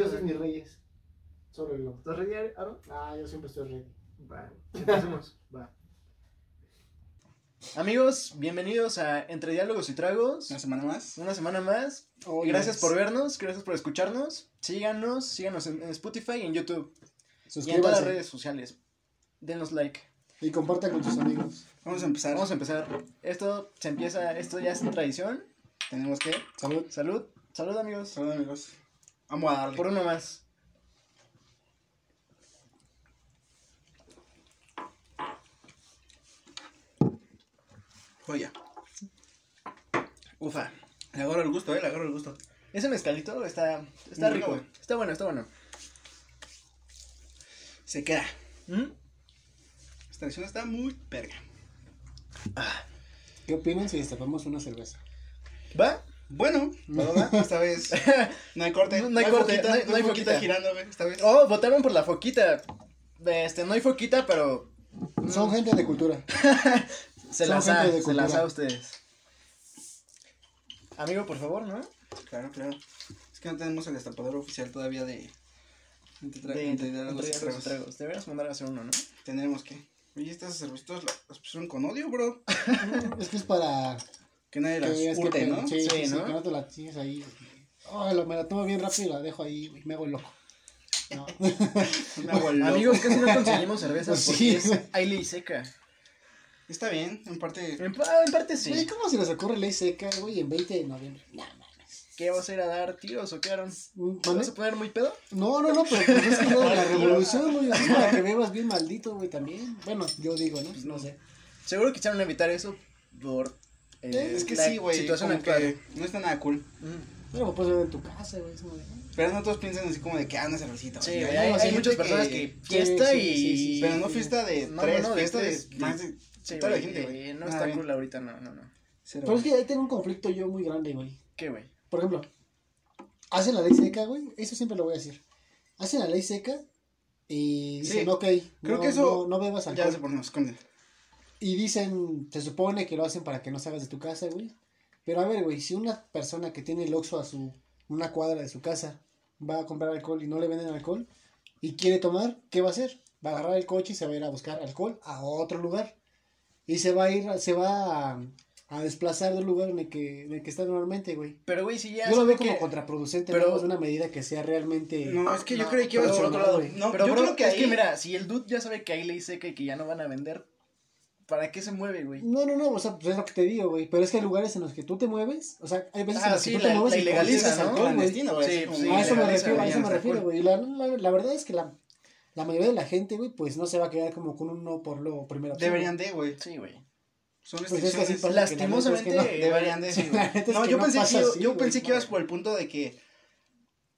yo soy mis reyes. Solo el ¿Estás ready, Aaron? Ah, yo siempre estoy ready. Va, empecemos. Va. Amigos, bienvenidos a Entre Diálogos y Tragos. Una semana más. Una semana más. Oh, gracias yes. por vernos, gracias por escucharnos. Síganos, síganos en, en Spotify y en YouTube. Y en todas las Suscríbanse redes sociales. Denos like. y compartan con sus amigos. Vamos a empezar. Vamos a empezar. Esto se empieza, esto ya es tradición. Tenemos que. Salud. Salud, salud amigos. Salud, amigos. Vamos a darle. Por uno más. Joya. Ufa. Le agarro el gusto, eh. Le agarro el gusto. Ese mezcalito está, está Muy rico. bueno. Está bueno, está bueno. Se queda. ¿Mm? Esta edición está muy verga. ¿Qué opinan si destapamos una cerveza? ¿Va? Bueno, esta vez no hay corte. No- no hay corte, foquita, no hay- no hay foquita foquita. girando, güey. Esta vez. Oh, votaron por la foquita. Este, no hay foquita, pero Son gente de cultura. se Son las da, gente de se las da a ustedes. Amigo, por favor, ¿no? Claro, claro. Es que no tenemos el destapador oficial todavía de. Entre tra- De, diálogos y entre tragos. tragos. Deberías mandar a hacer uno, ¿no? Tenemos que. Oye, estas cervecitas la- las pusieron con odio, bro. es que es para Que nadie que las que te- ¿no? Sí, Sí, sí, sí, ¿no? que no te la tienes ahí. Oh, lo- me la tomo bien rápido y la dejo ahí y me hago el loco. No. Me hago el loco. Amigos, casi no conseguimos cervezas Pues porque sí, es güey. aire y seca. Está bien, en parte. En, en parte sí. ¿cómo se les ocurre ley seca, güey, en 20 de noviembre? No, mames. ¿Qué vas a ir a dar tiros o qué, Aaron? ¿Te vas a poner muy pedo? No, no, no, pero pues es que lo de la revolución, güey, es para que bebas bien maldito, güey, también. Bueno, yo digo, ¿no? Pues no sé. Seguro quisieron evitar eso por eh, Es que la sí, güey. situación actual. que no está nada cool. Mm. Pero pues puedes beber en tu casa, güey, Pero no todos piensan así como de que ah, una cervecita. Sí, güey. Hay- muchas personas que fiesta sí, y... sí, sí, Pero no fiesta de No, tres, no, no, fiesta de, tres, de- más de. Sí, toda la gente, güey. eh, No Nada está bien. cool ahorita, no, no, no. Cero. Pero es que ahí tengo un conflicto yo muy grande, güey. ¿Qué, güey? Por ejemplo, hacen la ley seca, güey, eso siempre lo voy a decir. Hacen la ley seca y dicen, Sí, ok, creo no, que eso no, no bebas Ya alcohol. se ponemos, esconde. Y dicen, se supone que lo hacen para que no salgas de tu casa, güey. Pero a ver, güey, si una persona que tiene el Oxxo a su, una cuadra de su casa va a comprar alcohol y no le venden alcohol y quiere tomar, ¿qué va a hacer? Va a agarrar el coche y se va a ir a buscar alcohol a otro lugar. Y se va a ir, se va a, a desplazar del lugar en el que, en el que está normalmente, güey. Pero, güey, si ya... Yo lo veo como que- contraproducente, pero- es una medida que sea realmente... No, es que yo No, creí que iba por otro lado. güey. No, pero, yo bro, creo que es que ahí- mira, si el dude ya sabe que hay ley seca y que ya no van a vender, ¿para qué se mueve, güey? No, no, no, o sea, pues es lo que te digo, güey. Pero es que hay lugares en los que tú te mueves, o sea, hay veces en Ah, los que tú te mueves la y ilegaliza, consumes ¿no? alcohol, güey. Clandestino, güey. Sí, sí, de- a eso me refiero, a eso me refiero, güey. La, la, la verdad es que la, la mayoría de la gente, güey, pues no se va a quedar como con un no por lo primero. Deberían de, güey. Sí, güey. Son Pues es que. Lastimosamente, que que Deberían de. Sí, es No, que yo no pensé que, así, yo güey. pensé que ibas por el punto de que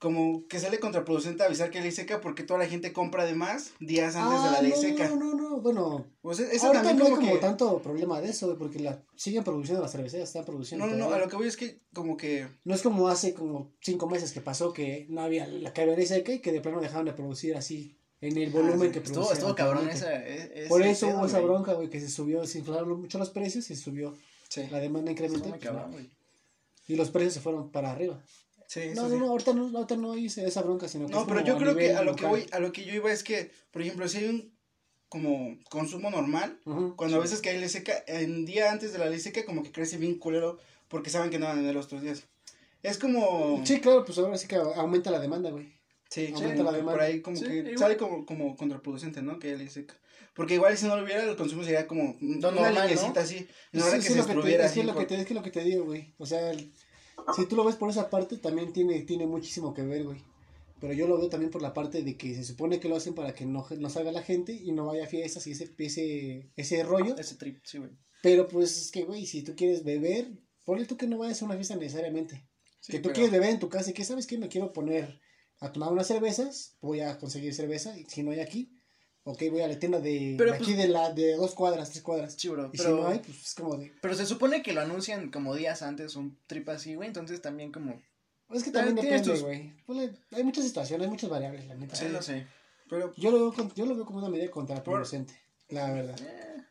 como que sale contraproducente avisar que hay ley seca porque toda la gente compra de más días antes de Ah, la ley no, seca. No, no, no, bueno. O sea, eso ahorita también no hay como como que... tanto problema de eso, porque la, siguen produciendo las cerveceras, están produciendo. No, no, no, a lo que voy es que como que... No es como hace como cinco meses que pasó que no había la que había ley seca y que de plano dejaron de producir así en el volumen sí. que Estuvo, producían. estuvo cabrón anteriormente. esa... e- Por eso hubo esa bronca, güey, que se subió, se inflaron mucho los precios y subió Sí, la demanda incrementó Estuvo pues, cabrón, no. y los precios se fueron para arriba. Sí, No, sí. no, no, ahorita no, ahorita no hice esa bronca, sino que No, pero yo creo que a lo que voy, a lo que yo iba es que, por ejemplo, si hay un como consumo normal, cuando a sí. veces que hay ley seca, en día antes de la ley seca como que crece bien culero porque saben que no van a vender los otros días. Es como... Sí, claro, pues ahora sí que aumenta la demanda, güey. Sí, Aumenta la demanda. por ahí como Sí, que igual. sale como, como contraproducente, ¿no? Que le seca. Porque igual si no lo hubiera, el consumo sería como Lo una normal, ¿no? así. No Sí, era sí, que se lo que te, destruyera es, que así. lo que te, es que lo que te digo, güey. O sea, el- si tú lo ves por esa parte, también tiene, tiene muchísimo que ver, güey. Pero yo lo veo también por la parte de que se supone que lo hacen para que no, no salga la gente y no vaya a fiestas y ese, ese, ese rollo. Ese trip, sí, güey. Pero pues es que, güey, si tú quieres beber, ponle tú que no vayas a una fiesta necesariamente. Sí, que tú pero- quieres beber en tu casa y que sabes que me quiero poner a tomar unas cervezas, voy a conseguir cerveza y si no hay aquí, ok, voy a la tienda de, Pero, de aquí pues- de la de dos cuadras, tres cuadras. Sí, bro. Y Pero, si no hay, pues es como de... pero se supone que lo anuncian como días antes, un trip así, güey. Entonces también como... Es que También depende, güey. Hay muchas situaciones, hay muchas variables, la neta. Sí, no sé. Pero, Yo lo, veo, con- yo lo veo como una medida contraproducente, la verdad. Eh,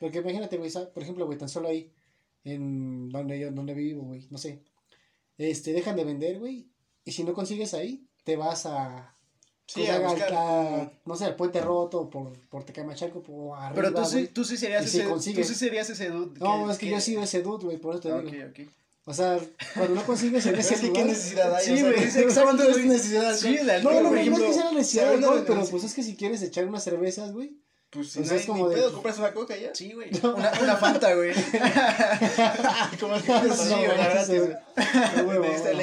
Porque imagínate, güey, por ejemplo, güey, tan solo ahí, en donde yo, donde vivo, güey, no sé. Este, dejan de vender, güey, y si no consigues ahí, te vas a. Sí, pues, a al- buscar. a- no sé, al puente roto, por, por Tecamachaco, por arriba. Pero tú sí, güey. tú sí serías se ese, consigue. tú sí serías ese dude. No, es que, yo he sido ese dude, güey, por eso te Ok, digo. ok. O sea, cuando no consigues en ese Es que qué lugar. necesidad hay. Sí, o sea, güey, ¿qué- es exacto, ¿Cuánto es güey. necesidad? Sí, el alcohol, No, no, no, no es que sea la necesidad de alcohol, pero pues es que si quieres echar unas cervezas, güey. Pues si O no sea, es como de- pedo, compras una coca ya. Sí, güey. Una, una Fanta, güey. Como el que No, te sí, no, ¿verdad? no, Gratis. no, huevo, ¿Te diste el huevo.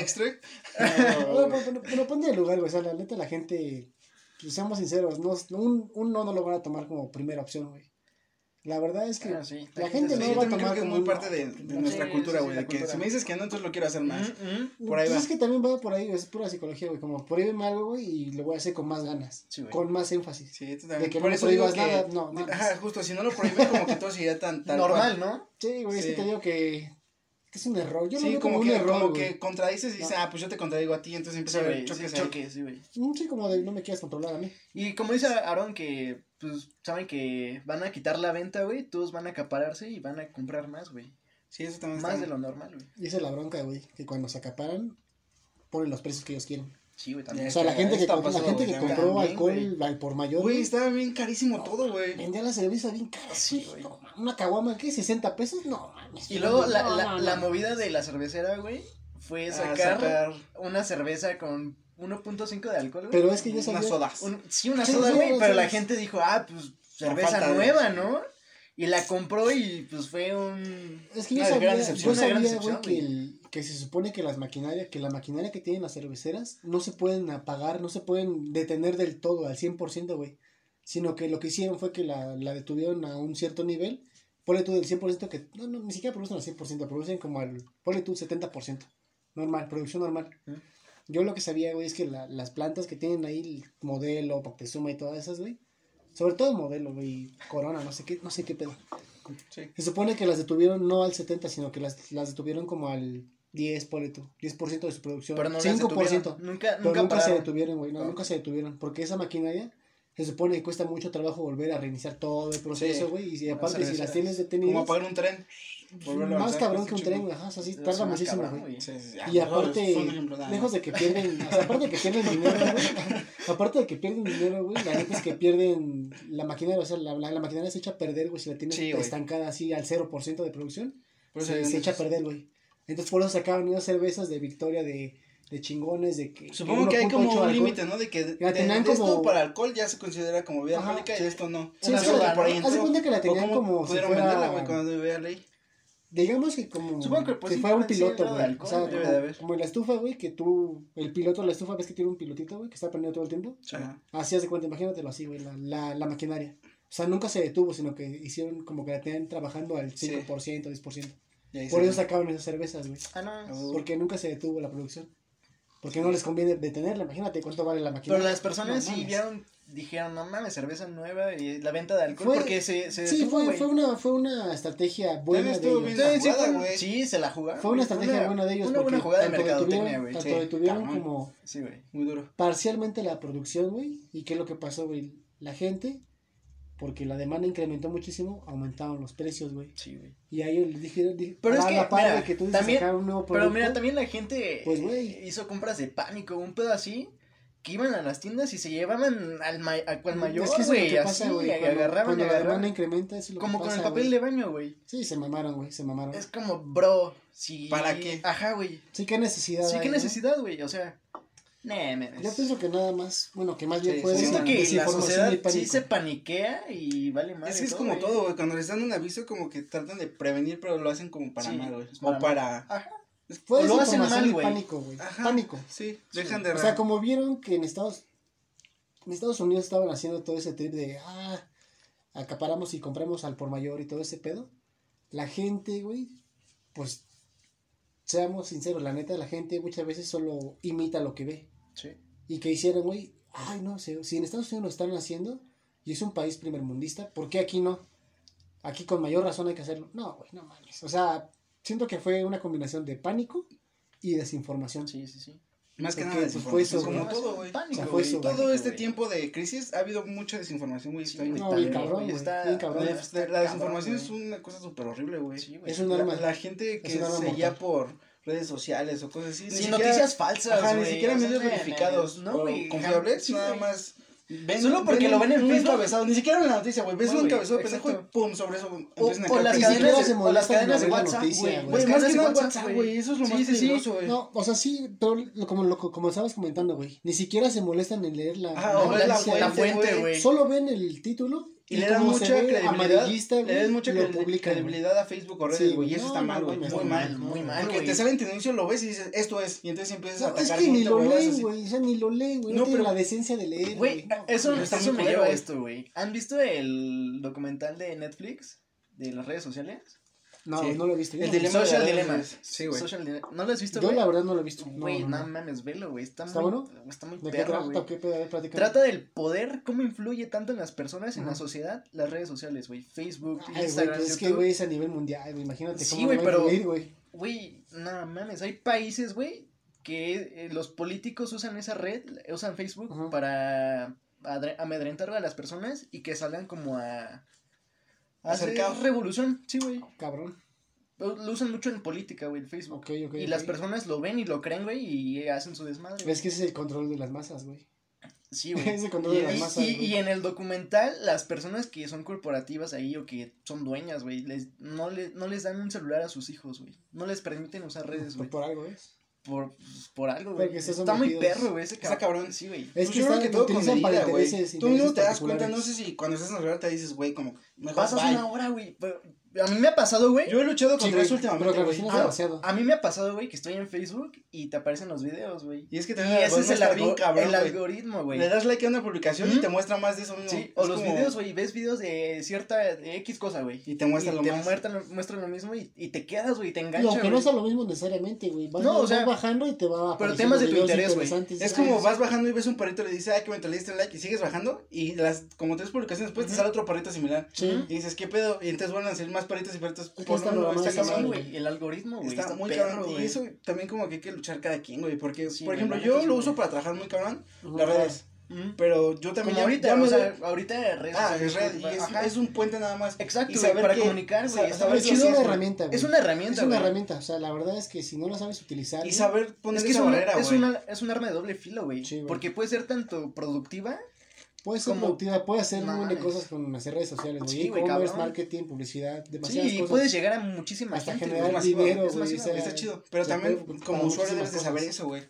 Bueno, pero, pero, ponte en lugar, güey. O sea, la neta, la gente, pues seamos sinceros, no, un, un no no lo van a tomar como primera opción, güey. La verdad es que Ah, sí. la gente Sí, no va a también creo tomar que es como muy parte de, de no, nuestra sí, cultura, sí, güey. la de que cultura. si me dices que no, entonces lo quiero hacer más. Mm, mm. por ahí pues va. es que también va por ahí, es pura psicología, güey. Como prohíbeme algo, güey, y lo voy a hacer con más ganas, Sí, con más énfasis. Sí, tú De también. que Por no eso digo que. nada, no, no. Ajá, justo, si no lo prohíbes, como que todo sería tan. tan Normal, ¿no? Sí, güey, es que Sí. te digo que, que es un error. Yo lo Sí, veo como, como, un que, error, como güey. que contradices y dices, ah, pues yo te contradigo a ti, entonces Sí, empieza a haber choques sí, ahí. choque, sí, güey. Mm, Sí, como de no me quieras controlar a mí. Y como dice Aaron que, pues, saben que van a quitar la venta, güey, todos van a acapararse y van a comprar más, güey. Sí, eso también Más está. de lo normal, güey. Y esa es la bronca, güey, que cuando se acaparan, ponen los precios que ellos quieren. Sí, güey, O también. sea, la gente que, está comp- la gente que compró alcohol al por mayor, Güey, estaba bien carísimo todo, güey. vendía la cerveza bien cara. Sí, güey. no, una caguama, ¿qué? ¿60 pesos? No, mames. Y luego No, la, la, movida de la cervecera, güey, fue sacar, sacar una cerveza con 1.5 de alcohol, güey. Pero es que yo unas sabía... sodas. Un- sí, una soda, güey, pero la gente dijo, ah, pues, cerveza falta nueva, ¿no? Y la compró y, pues, fue un... Es que yo Una sabía, gran yo sabía, güey, que, el- que se supone que las maquinarias, que la maquinaria que tienen las cerveceras no se pueden apagar, no se pueden detener del todo, al 100%, güey. Sino que lo que hicieron fue que la, la detuvieron a un cierto nivel. Ponle tú del 100% que, no, no, ni siquiera producen al 100%, producen como al, ponle tú 70%. Normal, producción normal. Yo lo que sabía, güey, es que la- las plantas que tienen ahí, el modelo, Poctezuma y todas esas, güey. Sobre todo modelo, güey, Corona, no sé qué, no sé qué pedo. Sí. Se supone que las detuvieron no al 70, sino que las, las detuvieron como al 10, ponle tú. 10% de su producción. Pero no las 5%. detuvieron. Nunca, Pero nunca, nunca, se detuvieron, güey. No, No. nunca se detuvieron. Porque esa maquinaria se supone que cuesta mucho trabajo volver a reiniciar todo el proceso, Sí. güey. Y si Las aparte, si cerveceras. las tienes Como detenidas, apagar un tren. volverlo más cabrón pues, que un tren, güey. Ajá, o sea, sí, tarda muchísimo, güey. Sí, sí, sí. Y aparte, ejemplo nada lejos de que pierden, o sea, aparte de que pierden dinero, güey, aparte de que pierden dinero, güey, la neta es que pierden la maquinaria, o sea, la, la, la maquinaria se echa a perder, güey, si la tienes Sí, estancada así al 0% de producción, se, echa a perder, güey. Entonces por eso sacaban unas cervezas de victoria de, de chingones, de que... Supongo que hay 1.8 como un límite, ¿no? De que de, tenían de esto como- para alcohol ya se considera como bebida Ajá, alcohólica y sí. de esto no. Sí, sí, por ahí de cuenta que la ¿O tenían como si pudieron fuera- venderla, güey, cuando vea ley? Digamos que como Supongo que, pues, si fuera un piloto, güey. alcohol, o sea, debe como, de haber. como en la estufa, güey, que tú, el piloto de la estufa, ves que tiene un pilotito, güey, que está prendido todo el tiempo. Ajá. Así haz de cuenta, imagínatelo así, güey, la, la, la maquinaria. O sea, nunca se detuvo, sino que hicieron como que la tenían trabajando al Sí. 5%, 10%. Por eso sacaban esas cervezas, güey. Ah, no. Oh. Porque nunca se detuvo la producción. Porque no les conviene detenerla, imagínate cuánto vale la Pero maquinaria. las personas No sí vieron, dijeron, no mames, cerveza nueva y la venta de alcohol, Fue- porque se, se Sí, detuvo, fue, fue, una, fue una estrategia buena de ellos. Sí, jugada, fue- sí, se la jugaron. Fue una estrategia buena de ellos. Una buena porque jugada de mercadotecnia, güey. Tanto Sí, detuvieron como Sí, güey. Muy duro. parcialmente la producción, güey. ¿Y qué es lo que pasó, güey? La gente, porque la demanda incrementó muchísimo, aumentaron los precios, güey. Sí, güey. Y a ellos les dijeron, dije, Pero es a que, la mira, de que tú dices también- sacar un nuevo Pero producto. mira, también la gente Pues, güey. hizo compras de pánico, un pedo así, que iban a las tiendas y se llevaban al, ma al cual mayor, es que es lo güey, que así, pasa, güey. y Cuando, agarraban cuando la demanda agarraban. incrementa, eso es lo Como que con pasa, el papel güey. de baño, güey. Sí, se mamaron, güey, se mamaron. Es como, bro, si... ¿Para qué? Ajá, güey. Sí, qué necesidad Sí, hay, qué ¿no? necesidad, güey, o sea... Nah, mames. Yo pienso que nada más, bueno, que más bien Sí, fue sí, Siento que la sociedad sí se paniquea y vale más. Es que es como todo, güey. Cuando les dan un aviso, como que tratan de prevenir, pero lo hacen como para Sí, mal, güey. O para. Ajá. O lo hacen mal, güey. pánico, güey. Ajá. Pánico. Sí, dejan de. O sea, como vieron que en Estados, en Estados Unidos estaban haciendo todo ese trip de, ah, acaparamos y compramos al por mayor y todo ese pedo, la gente, güey, pues, seamos sinceros, la neta, la gente muchas veces solo imita lo que ve. Sí. Y que hicieron, güey, ay, no sé, si en Estados Unidos lo están haciendo y es un país primermundista, ¿por qué aquí no? Aquí con mayor razón hay que hacerlo. No, güey, no mames. O sea, siento que fue una combinación de pánico y desinformación. Sí, sí, sí. Más que nada, pues, fue como todo, güey. Pánico, O sea, fue eso, Todo pánico, este tiempo de crisis ha habido mucha desinformación, güey. Sí, No, está bien cabrón, güey, está- cabrón. La, está la cabrón, desinformación es una cosa súper horrible, güey. Sí. Es un La, arma. la gente que se guía mortal. por, redes sociales o cosas así. Ni Sin siquiera- noticias falsas, Ajá, ni siquiera sea, medios verificados na- o güey, confiables, sí, nada más. Ven, Solo porque lo ven en un encabezado, ni siquiera ven la noticia, güey. Ves No, un encabezado pendejo y pum, sobre eso O, o las Ni cosas. siquiera cadenas, o las en cadenas de WhatsApp, noticia, güey. más que nada WhatsApp, güey. Eso es lo Sí, más sí, sí. peligroso, güey. No, o sea, sí, pero lo- como, lo, como estabas comentando, güey, ni siquiera se molestan en leer la, la fuente, güey. Solo ven el título Y le dan mucha credibilidad. Le dan mucha credibilidad a Facebook o redes, Sí, y eso no, está mal, güey. Muy muy mal. mal, muy mal, Porque te sale en tendencia, lo ves y dices, esto es. Y entonces empiezas a No, es atacar que ni gente, lo leen, güey, o sea, ni lo leen, güey, no, pero- la decencia de leer, Güey, eso, eso me lleva a esto, güey. ¿Han visto el documental de Netflix? De las redes sociales. No, Sí. no lo he visto. El dilema Social Dilemma. Sí, güey. ¿No lo has visto. Yo la verdad no lo he visto. No, Güey, no, no, no. mames, velo, güey. Está, ¿Está muy, bueno? Está muy ¿De qué trata? del poder, cómo influye tanto en las personas, en la sociedad, las redes sociales, güey. Facebook, Ay, Instagram, pues es que, güey, es a nivel mundial, güey, imagínate Sí, cómo güey, va a pero- influir, güey. Güey, no mames, hay países, güey, que eh, los políticos usan esa red, usan Facebook para amedrentar a las personas y que salgan como a hacer Acercados. revolución, sí, güey. Cabrón. Lo usan mucho en política, güey, el Facebook. Ok, ok. y las personas lo ven y lo creen, güey, y hacen su desmadre. Es que ese es el control de las masas, güey. Sí, güey. Ese control Y, de las masas, y- güey. y en el documental, las personas que son corporativas ahí o que son dueñas, güey, les, no, le- no les dan un celular a sus hijos, güey. No les permiten usar redes, güey. por algo es. Por, por algo, güey. Está muy perro, güey, ese Está cabrón. Sí, güey. Es que yo creo están- que todo con medida, güey. intereses- Tú mismo te das cuenta, no sé si cuando estás en celular te dices, güey, como, mejor Pasas bye. una hora, güey. A mí me ha pasado, güey. Yo he luchado Sí, contra güey, eso últimamente, pero sí Ah, demasiado. A mí me ha pasado, güey, que estoy en Facebook y te aparecen los videos, güey. Y es que Y también ese es el, algo- cabrón, el algoritmo, güey. Le das like a una publicación y Ujú. te muestra más de eso mismo. Sí, o Es los como- videos, güey, ves videos de cierta de X cosa, güey. Y te muestra y lo te más. muestran, muestran lo mismo y, y te quedas, güey, te engancha, No, que no es a lo mismo necesariamente, güey. Vas, No, o vas sea, bajando y te va pero temas de tu interés, güey. Es Ah, como sí. vas bajando y ves un perrito y le dices, ah, que me te le diste like y sigues bajando y las como tres publicaciones después te sale otro perrito similar. Sí. Y dices, ¿qué pedo? Y entonces vuelven a salir más perritos y perritos. que por está está cabrón, güey, el algoritmo, güey, Está, está, muy perro, cabrón. Y eso también como que hay que luchar cada quien, güey. Porque, Sí, por ejemplo, yo lo uso para trabajar muy cabrón, las redes. Pero yo también ya- ahorita, ya me o sea, doy- ahorita redes Ah, es red, y güey, es, es un puente nada más. Exacto, y saber para que- comunicar, güey, Es es una es- herramienta. Es una herramienta, Es una herramienta, o sea, la verdad es que si no la sabes utilizar. Y saber poner Es que es, esa barrera, es, güey. una, es un arma de doble filo, güey. Sí, güey. porque puede ser tanto productiva. Puede ser productiva, puede hacer No un montón de mames. cosas con las redes sociales, güey. Sí, E-commerce, marketing, publicidad, Sí, demasiadas y cosas. puedes llegar a muchísima hasta gente. generar güey. masiva, dinero, es güey. sea, Está chido. Pero también, como usuario, debes de saber eso, güey.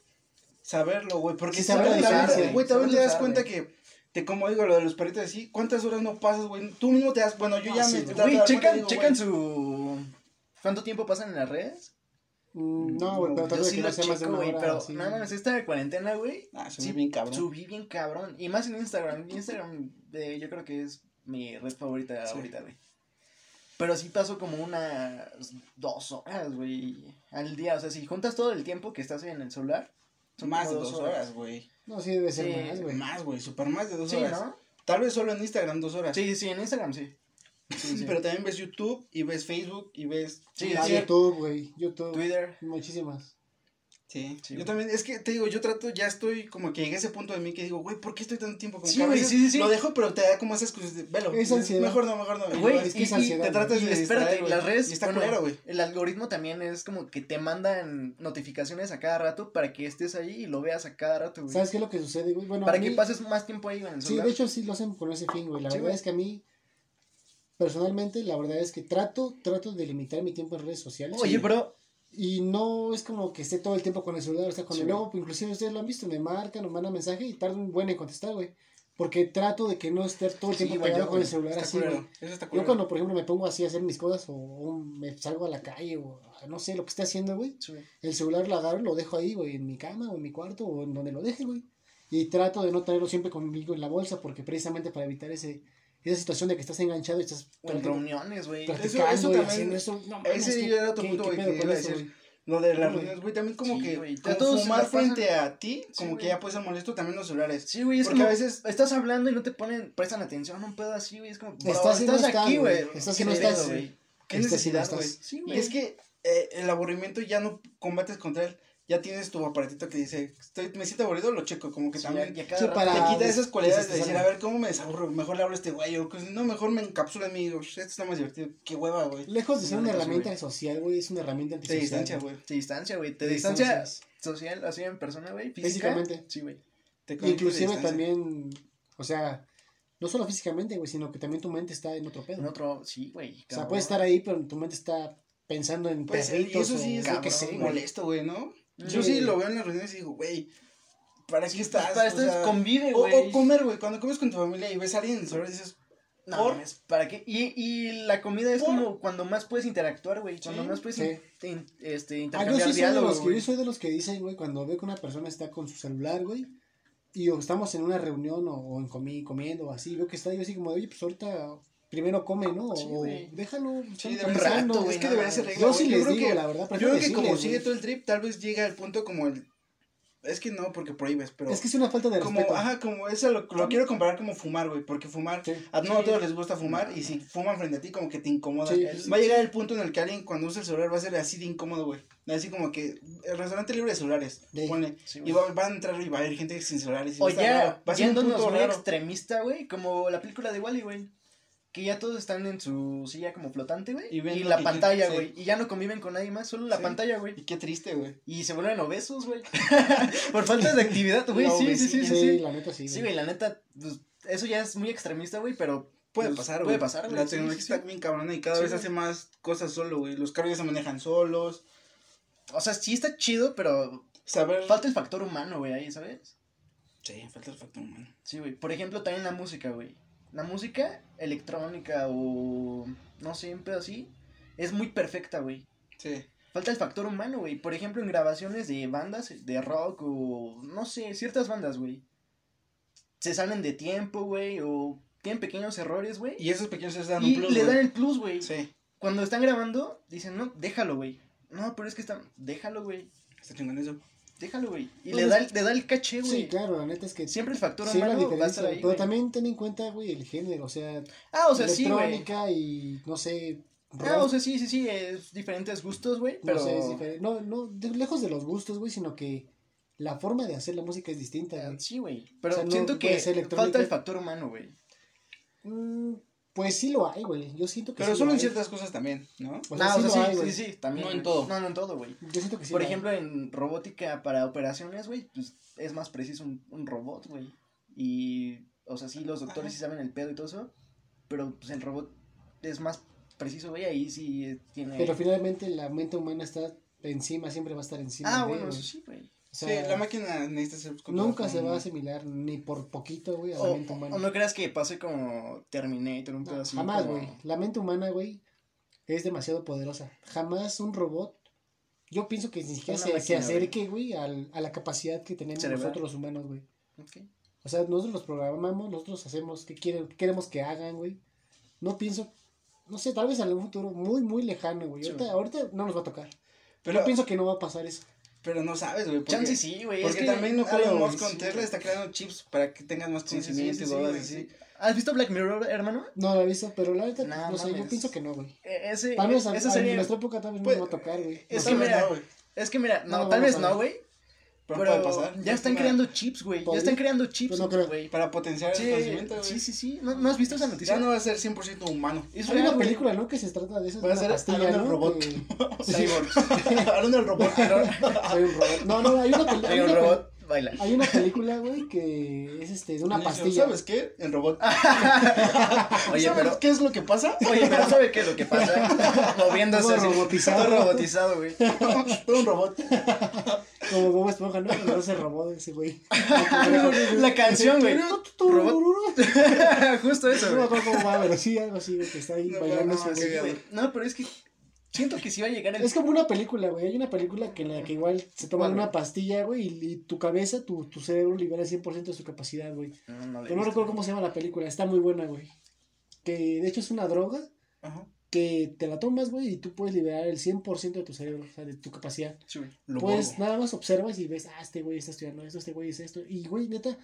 Saberlo, güey. Porque Sí, saber la sabes diferencia, güey, también te das cuenta que, te, como digo, lo de los perritos así, ¿cuántas horas no pasas, güey? Tú mismo te das, bueno, yo Ah, ya sí, me güey. checan, checan su... ¿Cuánto tiempo pasan en las redes? Mm, No, güey, pero de sí lo más de checo, güey, hora. pero no mames, esta cuarentena, güey, Ah, sí, ve bien cabrón. subí bien cabrón. Y más en Instagram. Instagram, eh, yo creo que es mi red favorita Sí. ahorita, güey. Pero sí paso como unas dos horas, güey, al día. O sea, si juntas todo el tiempo que estás en el celular, son Más de como dos horas, güey. No, sí debe ser más, güey. Más, güey, super más de dos horas. ¿no? Tal vez solo en Instagram dos horas. Sí, sí, en Instagram sí. Sí, sí. Pero también ves YouTube y ves Facebook y ves... Sí, Ah. YouTube, güey. YouTube. Twitter. Muchísimas. Sí, Sí, yo güey. también, es que te digo, yo trato, ya estoy como que a ese punto de mí que digo, güey, ¿por qué estoy tanto tiempo? Como Sí, güey, sí, sí, sí. Lo dejo, pero te da como esas excusas de, velo. Es ansiedad. Mejor no, mejor no. Güey, es que es ansiedad. te tratas de espérate, güey. las redes, Y está bueno, culero, güey. El algoritmo también es como que te mandan notificaciones a cada rato para que estés ahí y lo veas a cada rato, güey. ¿Sabes qué es lo que sucede, güey? Bueno, Para que pases más tiempo ahí en el Sí, de hecho sí lo hacen con ese fin, güey. La Sí, verdad güey. es que a mí, personalmente, la verdad es que trato, trato de limitar mi tiempo en redes sociales. Oye, bro, Y no es como que esté todo el tiempo con el celular. O sea, cuando Sí, luego, inclusive ustedes lo han visto, me marcan o mandan mensaje y tardo un buen en contestar, güey. Porque trato de que no esté todo el tiempo pegado con el celular así, güey. Yo cuando, por ejemplo, me pongo así a hacer mis cosas o, o me salgo a la calle o no sé, lo que esté haciendo, güey. Sí. El celular lo agarro lo dejo ahí, güey, en mi cama o en mi cuarto o en donde lo deje, güey. Y trato de no tenerlo siempre conmigo en la bolsa porque precisamente para evitar ese esa situación de que estás enganchado y estás en reuniones, güey. practicando eso y también- haciendo eso. No, ese ¿qué- ya era otro punto, güey, que con iba a eso, decir. Lo de las reuniones, güey, también como Sí, que se fumar frente a ti, como que ya puede ser molesto también los celulares. Sí, güey, es Porque como a veces- estás hablando y no te ponen, prestan atención, un pedo así, güey, es como, bro, Estás no estás estás, aquí, güey. Estás y ¿Qué no estás. güey? ¿Qué no necesidad, estás. güey? Sí, Y es que eh, el aburrimiento ya no combates contra él. Ya tienes tu aparatito que dice, estoy, me siento aburrido, lo checo, como que Sí, también a Sí, para- te quita esas cualidades de decir, a ver, ¿cómo me desaburro? Mejor le hablo a este güey, o pues, no, mejor me encapsulo en mí, digo, esto está más divertido, qué hueva, güey. Lejos de ser una herramienta güey. social, güey, es una herramienta antisocial. distancia, güey. Te distancia, güey. Te Te distancia social, así en persona, güey. Física. Físicamente. Sí, güey. Te Inclusive también, o sea, no solo físicamente, güey, sino que también tu mente está en otro pedo. En otro, sí, güey. O sea, puedes estar ahí, pero tu mente está pensando en Pues, perritos eso sí o es cabrón, qué sé, molesto, güey, ¿no? Yo sí lo veo en las reuniones y digo, güey, ¿para qué estás? Para O esto sea, es convive, o, güey. o comer, güey, cuando comes con tu familia y ves a alguien celular dices, No, ¿Por? mames, ¿para qué? Y, y la comida es ¿Por? como cuando más puedes interactuar, güey. Cuando Sí, más puedes sí. in- este, Ah, yo intercambiar sí soy de diálogo, los que, güey. yo soy de los que dicen, güey, cuando veo que una persona está con su celular, güey, y o estamos en una reunión o, o en comi comiendo o así, veo que está yo así como, oye, pues ahorita primero come, ¿no? Sí, o déjalo. Sí, debería rato, güey, es que debería ser regla. Yo sí güey. les creo digo, que- la verdad, Yo creo que como sigue todo el trip, tal vez llega al punto como el. Es que no, porque prohíbes, pero. Es que es una falta de como, respeto. ajá, como eso lo, lo quiero comparar como fumar, güey, porque fumar, Sí. a no a todos les gusta fumar, y si fuman frente a ti, como que te incomoda. Va a llegar el punto en el que alguien cuando usa el celular va a ser así de incómodo, güey. Así como que el restaurante libre de celulares, Sí. ponle, Sí, y va, van a entrar y va a haber gente sin celulares. y va O a estar ya, raro. va a ser un punto muy raro. extremista, güey, como la película de Wally, güey. Que ya todos están en su silla como flotante, güey. Y la pantalla, güey. Y ya no conviven con nadie más, solo la Sí. pantalla, güey. Y qué triste, güey. Y se vuelven obesos, güey. Por falta de actividad, güey. Sí, sí, sí, sí, Sí, la neta sí. Sí, güey, la neta, pues, eso ya es muy extremista, güey, pero Puede pues, pasar, güey. Puede pasar, güey. La tecnología está bien cabrona y cada Sí, vez hace más cosas solo, güey. Los carros ya se manejan solos. O sea, sí está chido, pero Saber. falta el factor humano, güey, ahí, ¿sabes? Sí, falta el factor humano. Sí, güey. Por ejemplo, también la música, güey. La música electrónica o no sé, pedo así, es muy perfecta, güey. Sí. Falta el factor humano, güey. Por ejemplo, en grabaciones de bandas de rock o no sé, ciertas bandas, güey. Se salen de tiempo, güey, o tienen pequeños errores, güey. Y esos pequeños les dan Y un plus. le dan el plus, güey. Sí, Cuando están grabando, dicen, no, déjalo, güey. No, pero es que están, déjalo, güey. está chingón eso. Déjalo, güey. Y Pues le da, le da el caché, güey. Sí, claro, la neta es que Siempre el factor sí, humano va a estar ahí, pero también ten en cuenta, güey, el género, o sea, Ah, o sea, sí, güey. electrónica y no sé. Ah, o sea, sí, sí, sí, es diferentes gustos, güey, no pero... sé, es diferente. No, no, de- lejos de los gustos, güey, sino que la forma de hacer la música es distinta, güey. Sí, güey, pero O sea, no siento que falta el factor humano, güey. Mm, pues sí lo hay, güey. Yo siento que Pero sí solo lo en hay. ciertas cosas también, ¿no? O sea, no, sí o sea, sí, sí, sí, también. No en güey. todo. No, no en todo, güey. Yo siento que sí. Por lo hay. ejemplo, en robótica para operaciones, güey, pues es más preciso un, un robot, güey. Y, o sea, sí, los doctores Ajá. sí saben el pedo y todo eso, pero pues el robot es más preciso, güey, ahí sí eh, tiene... Pero finalmente la mente humana está encima, siempre va a estar encima. ah, de, bueno, eso sí, güey. O sea, sí, la máquina necesita ser. nunca se va a asimilar ni por poquito, güey, a la O, mente humana. o no creas que pase como Terminator, un No, así. jamás, como- güey. La mente humana, güey, es demasiado poderosa. Jamás un robot. Yo pienso que ni siquiera se, se máquina, acerque, güey, a la capacidad que tenemos Cerebral. nosotros los humanos, güey. O sea, nosotros los programamos, nosotros hacemos qué quieren, qué queremos que hagan, güey. No pienso, no sé, tal vez en un futuro muy, muy lejano, güey. Ahorita, ahorita no nos va a tocar. Pero, Yo pienso que no va a pasar eso. Pero no sabes, güey. porque- Chance sí, güey. es Porque que también no creo, Elon Musk con sí, Tesla está creando chips para que tengas más Sí, sí, sí, conocimiento sí, y sí, cosas así. sí. ¿Has visto Black Mirror, hermano? No lo he visto, pero la verdad, No, no, sé, yo pienso que no, güey. E- Ese, Tal vez a, esa a serie... nuestra época tal vez Pues, no nos va a tocar, güey. es No, que mira, no, Es que mira, no, No, tal vez no, güey. Pero, Pero puede pasar. ya Es están creando chips, güey. Ya están creando chips, Pues no creo. güey. Para potenciar el conocimiento, güey. sí, sí, sí. ¿No, no has visto esa noticia? Ya no va a ser 100% humano. Es Hay real, una película, ¿no? Que se trata de eso. Va a ser pastilla, ¿no? robot. Cyborg. El robot. Soy un robot. No, no, hay una, peli- hay un robot, baila. hay una película, güey, que es este, de una pastilla. ¿Sabes qué? El robot. Oye, ¿Sabes pero... qué es lo que pasa? Oye, pero ¿sabe qué es lo que pasa? Moviéndose Todo así. robotizado. Todo robotizado, güey. Todo un robot. Como Bob Esponja, ¿no? No se robó ese güey. La canción, güey. Justo eso, No me güey. acuerdo cómo va, pero sí, algo así, güey, que está ahí No, bailando no, ese sí, güey. güey. Güey, No, pero es que siento que sí va a llegar el... Es como una película, güey. Hay una película que en la que igual se toma ¿Cuál, una pastilla, güey, y, y tu cabeza, tu, tu cerebro libera el 100% de su capacidad, güey. No, no, Pero no recuerdo cómo se llama la película. Está muy buena, güey. Que de hecho es una droga Ajá. que te la tomas, güey, y tú puedes liberar el 100% de tu cerebro, o sea, de tu capacidad. Sí, güey. Lo Pues nada más observas y ves, ah, este güey está estudiando esto, este güey es esto. Y, güey, neta,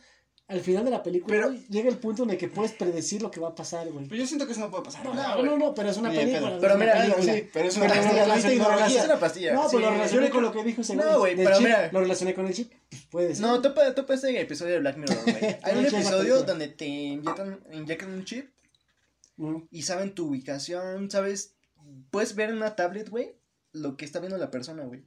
al final de la película Pero- güey, llega el punto en el que puedes predecir lo que va a pasar, güey. Pero yo siento que eso no puede pasar. No, no, no, no, pero es una película. Pero mira, película. sí, pero es una Pero pastilla, lo es una relacioné- tecnología. Es una pastilla. No, sí. pues lo relacioné con lo que dijo ese güey. No, güey, pero chip, mira. Lo relacioné con el chip. Pues puede ser. No, topa, topa este episodio de Black Mirror, güey. Hay un episodio donde te inyectan, inyectan un chip y saben tu ubicación, ¿sabes? Puedes ver en una tablet, güey, lo que está viendo la persona, güey.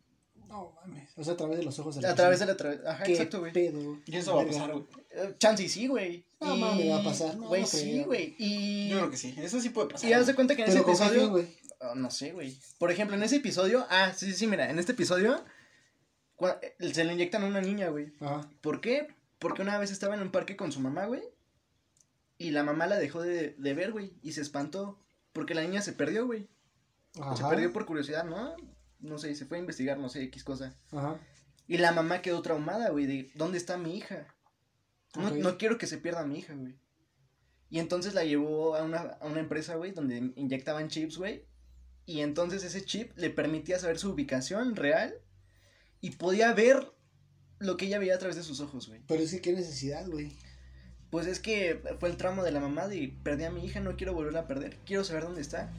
No mames. O sea, a través de los ojos de la A través de la... tra- Ajá, ¿Qué exacto, güey. pedo? Y eso va a pasar, güey. Eh, Chance y sí, güey. No Y- mames, va a pasar. No, Güey, no sí, creo. güey. Y... Yo creo que sí. Eso sí puede pasar. Y haz de cuenta que en ese Pero con qué episodio... fin, güey. Oh, no sé, güey. Por ejemplo, en ese episodio... Ah, sí, sí, sí, mira. En este episodio... cua- eh, Se le inyectan a una niña, güey. Ajá. ¿Por qué? Porque una vez estaba en un parque con su mamá, güey. Y la mamá la dejó de, de ver, güey. Y se espantó. Porque la niña se perdió, güey. Se Ajá. perdió por curiosidad, ¿no? No sé, se fue a investigar, no sé, X cosa. Ajá. Y la mamá quedó traumada, güey, de ¿dónde está mi hija? No, no quiero que se pierda mi hija, güey. Y entonces la llevó a una, a una empresa, güey, donde inyectaban chips, güey. Y entonces ese chip le permitía saber su ubicación real. Y podía ver lo que ella veía a través de sus ojos, güey. Pero sí, qué necesidad, güey. Pues es que fue el tramo de la mamá de perdí a mi hija, no quiero volverla a perder, quiero saber dónde está.